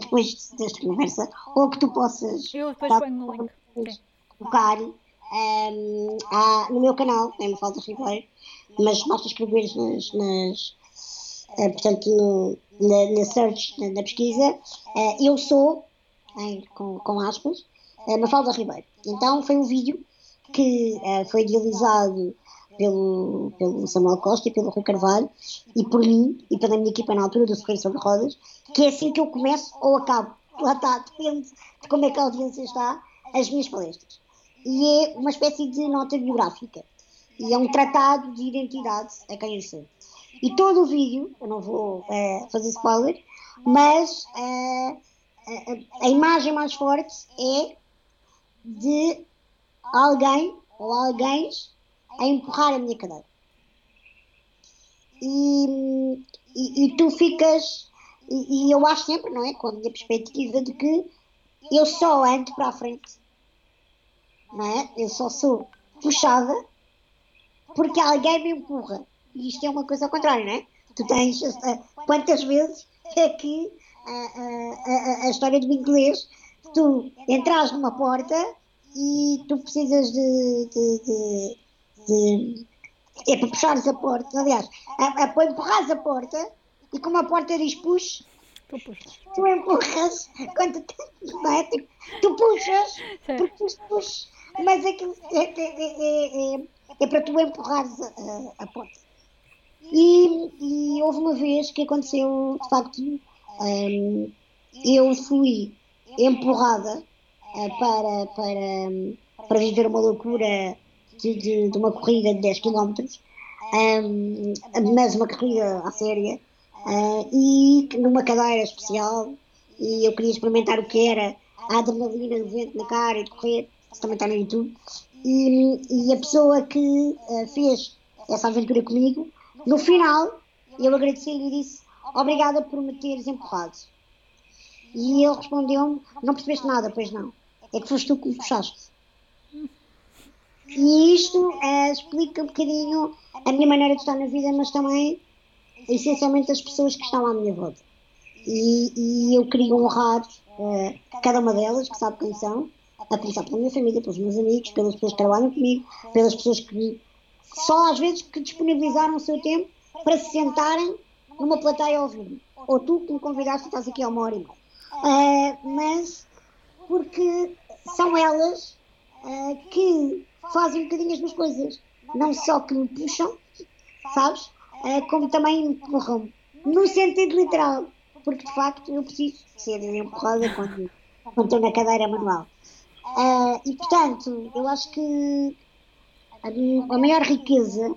depois desta conversa, ou que tu possas. Eu depois ponho no link. Okay colocar um, no meu canal, é uma falta Ribeiro, mas basta escrever nas, nas, uh, portanto, no, na, na, search, na, na pesquisa, uh, eu sou, em, com, com aspas, uh, Mafalda Ribeiro. Então foi um vídeo que foi idealizado pelo, pelo Samuel Costa e pelo Rui Carvalho e por mim e pela minha equipa na altura do Sorriso sobre Rodas, que é assim que eu começo ou acabo. Lá está, depende de como é que a audiência está, as minhas palestras. E é uma espécie de nota biográfica. E é um tratado de identidade a quem eu sou. E todo o vídeo, eu não vou é, fazer spoiler, mas é, a, a imagem mais forte é de alguém ou alguém a empurrar a minha cadeira. E, e, e tu ficas, e, e, eu acho sempre, não é? Com a minha perspectiva de que eu só ando para a frente, não é? Eu só sou puxada porque alguém me empurra. E isto é uma coisa ao contrário, não é? Tu tens. Uh, quantas vezes é que a, a, a, história do inglês, tu entras numa porta e tu precisas de, de, de de, é para puxares a porta, aliás, é, para empurrares a porta e como a porta diz push, tu, tu empurras, quando tu, não é? Tipo, tu puxas, porque tu puxas, mas aquilo é, é, é, é, para tu empurrares a, a porta. E, e, houve uma vez que aconteceu, de facto, um, eu fui empurrada uh, para, para, para viver uma loucura de, de, de uma corrida de 10 km, um, mas uma corrida à séria, uh, e numa cadeira especial, e eu queria experimentar o que era a adrenalina do vento na cara e de correr, também está no YouTube, e, e a pessoa que uh, fez essa aventura comigo, no final, eu agradeci-lhe e disse obrigada por me teres empurrado. E ele respondeu-me, não percebeste nada, pois não. É que foste tu que me puxaste. E isto é, explica um bocadinho a minha maneira de estar na vida, mas também, essencialmente, as pessoas que estão à minha volta. E, e eu queria honrar uh, cada uma delas, que sabe quem são, a começar pela minha família, pelos meus amigos, pelas pessoas que trabalham comigo, pelas pessoas que só às vezes que disponibilizaram o seu tempo para se sentarem numa plateia a ouvir-me. Ou tu que me convidaste, estás aqui há uma hora e meia. Uh, mas porque são elas uh, que fazem um bocadinho as duas coisas. Não só que me puxam, sabes? É, como também me empurram. No sentido literal. Porque de facto eu preciso ser empurrada quando estou na cadeira manual. Uh, e portanto, eu acho que a, a, maior riqueza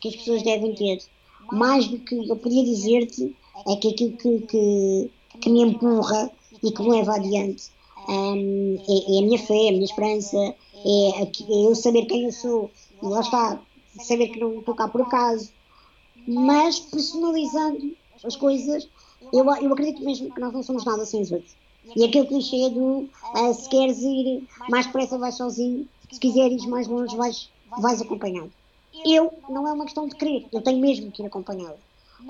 que as pessoas devem ter, mais do que eu podia dizer-te, é que aquilo que, que, que, me empurra e que me leva adiante um, é, é, a minha fé, a minha esperança, é, é eu saber quem eu sou, e lá está, saber que não estou cá por acaso, mas personalizando as coisas, eu, eu acredito mesmo que nós não somos nada sem os outros. E aquele clichê do uh, se queres ir mais depressa vais sozinho, se quiseres ir mais longe vais, vais acompanhado. Eu, não é uma questão de querer, eu tenho mesmo que ir acompanhado.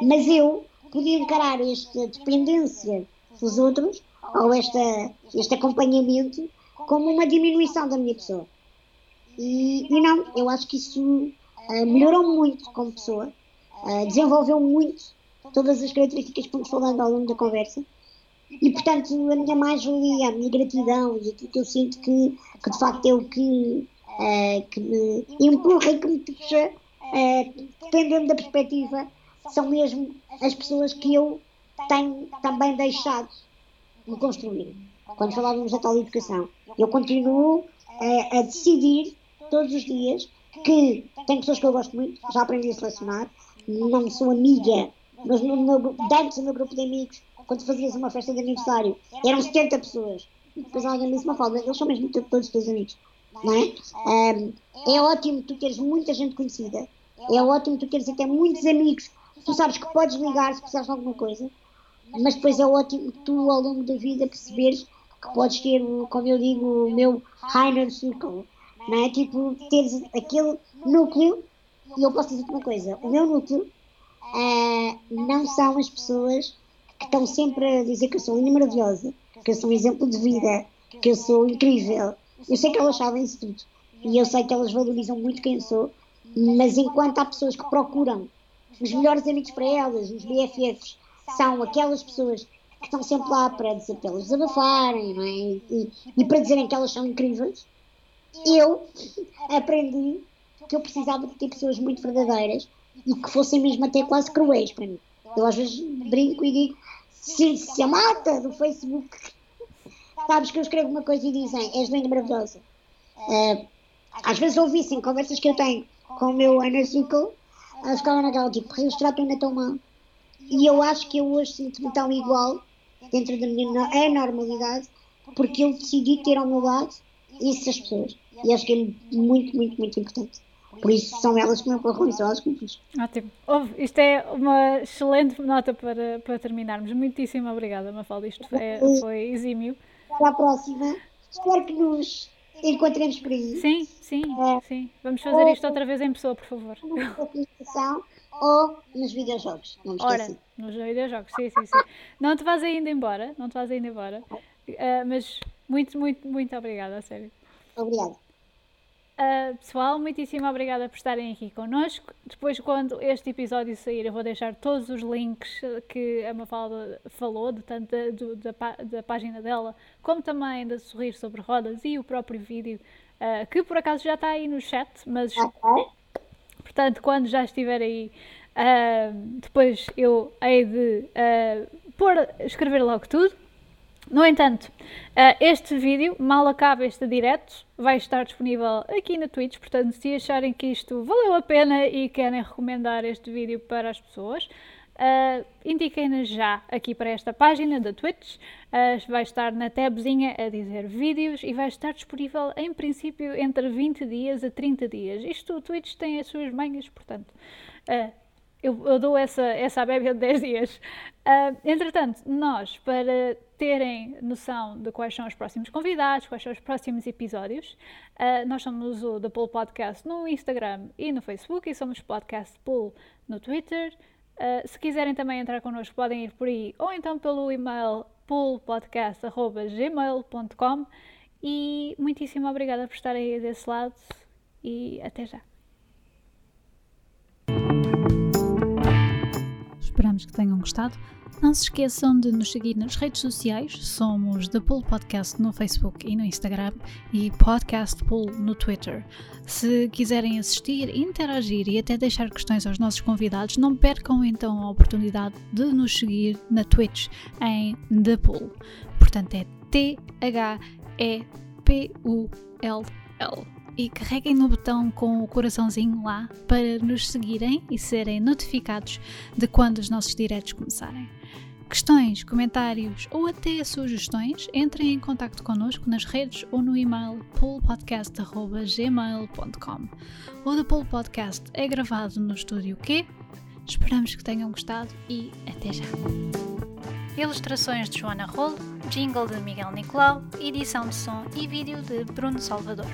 Mas eu podia encarar esta dependência dos outros, ou esta, este acompanhamento, como uma diminuição da minha pessoa. E, e não, eu acho que isso uh, melhorou muito como pessoa, uh, desenvolveu muito todas as características que fomos falando ao longo da conversa. E, portanto, a minha mais-valia, a minha gratidão e aquilo que eu sinto que, que de facto é o que, uh, que me empurra e que me puxa, dependendo da perspectiva, são mesmo as pessoas que eu tenho também deixado de construir. Quando falávamos da tal educação, eu continuo a, a decidir todos os dias que tem pessoas que eu gosto muito, já aprendi a selecionar, não sou amiga, mas no meu, antes no meu grupo de amigos, quando fazias uma festa de aniversário, eram 70 pessoas. E depois alguém disse uma falda, eles são mesmo todos os teus amigos. Não é? É ótimo tu teres muita gente conhecida, é ótimo tu teres até muitos amigos, tu sabes que podes ligar se precisares de alguma coisa, mas depois é ótimo tu ao longo da vida perceberes que podes ter, como eu digo, o meu Heiner Circle, não é? Tipo, teres aquele núcleo, e eu posso dizer uma coisa, o meu núcleo uh, não são as pessoas que estão sempre a dizer que eu sou linda maravilhosa, que eu sou um exemplo de vida, que eu sou incrível. Eu sei que elas sabem isso tudo. E eu sei que elas valorizam muito quem eu sou, mas enquanto há pessoas que procuram os melhores amigos para elas, os BFFs, são aquelas pessoas que estão sempre lá para, dizer, para elas desabafarem não é? e, e para dizerem que elas são incríveis. Eu aprendi que eu precisava de ter pessoas muito verdadeiras e que fossem mesmo até quase cruéis para mim. Eu às vezes brinco e digo, se, se a mata do Facebook, sabes que eu escrevo uma coisa e dizem, és linda maravilhosa. Uh, às vezes ouvissem conversas que eu tenho com o meu inner circle, elas ficavam naquela tipo, eles tratam ainda tão mal. E eu acho que eu hoje sinto-me tão igual dentro da minha normalidade, porque eu decidi ter ao meu lado essas pessoas. E acho que é muito, muito, muito importante. Por isso são elas que me empurram e são elas que me puxam. Ótimo. Isto é uma excelente nota para, para terminarmos. Muitíssimo obrigada, Mafalda. Isto foi, foi exímio. Até à próxima. Espero que nos encontremos por aí. Sim, sim, é, sim. Vamos fazer isto outra vez em pessoa, por favor. Na ou nos videojogos. Não me Ora, nos videojogos, sim, sim, sim. Não te vais ainda embora, não te vais ainda embora. Uh, mas muito, muito, muito obrigada, a sério. Obrigada. Uh, pessoal, muitíssimo obrigada por estarem aqui connosco. Depois, quando este episódio sair, eu vou deixar todos os links que a Mafalda falou, de tanto da, da, da, página dela, como também da Sorrir sobre Rodas e o próprio vídeo, uh, que por acaso já está aí no chat, mas portanto, quando já estiver aí, uh, depois eu hei de pôr, escrever logo tudo. No entanto, eh, este vídeo, mal acaba este direto, vai estar disponível aqui na Twitch, portanto, se acharem que isto valeu a pena e querem recomendar este vídeo para as pessoas, uh, indiquem-nos já aqui para esta página da Twitch. Uh, vai estar na tabzinha a dizer vídeos e vai estar disponível em princípio entre 20 dias a 30 dias. Isto o Twitch tem as suas manhas, portanto. Eu, eu, dou essa, essa bébia de 10 dias. Uh, entretanto, nós, para terem noção de quais são os próximos convidados, quais são os próximos episódios, uh, nós somos o The Pool Podcast no Instagram e no Facebook e somos Podcast Pool no Twitter. Uh, se quiserem também entrar connosco, podem ir por aí ou então pelo e-mail poolpodcast.gmail.com e muitíssimo obrigada por estarem aí desse lado e até já. Esperamos que tenham gostado. Não se esqueçam de nos seguir nas redes sociais. Somos The Pool Podcast no Facebook e no Instagram e Podcast Pool no Twitter. Se quiserem assistir, interagir e até deixar questões aos nossos convidados, não percam então a oportunidade de nos seguir na Twitch em The Pool. Portanto, é T-H-E-P-U-L-L e carreguem no botão com o coraçãozinho lá para nos seguirem e serem notificados de quando os nossos diretos começarem. Questões, comentários ou até sugestões, entrem em contato connosco nas redes ou no e-mail poolpodcast.gmail.com O The Pool Podcast é gravado no estúdio Q. Esperamos que tenham gostado e até já! Ilustrações de Joana Rolo, jingle de Miguel Nicolau, edição de som e vídeo de Bruno Salvador.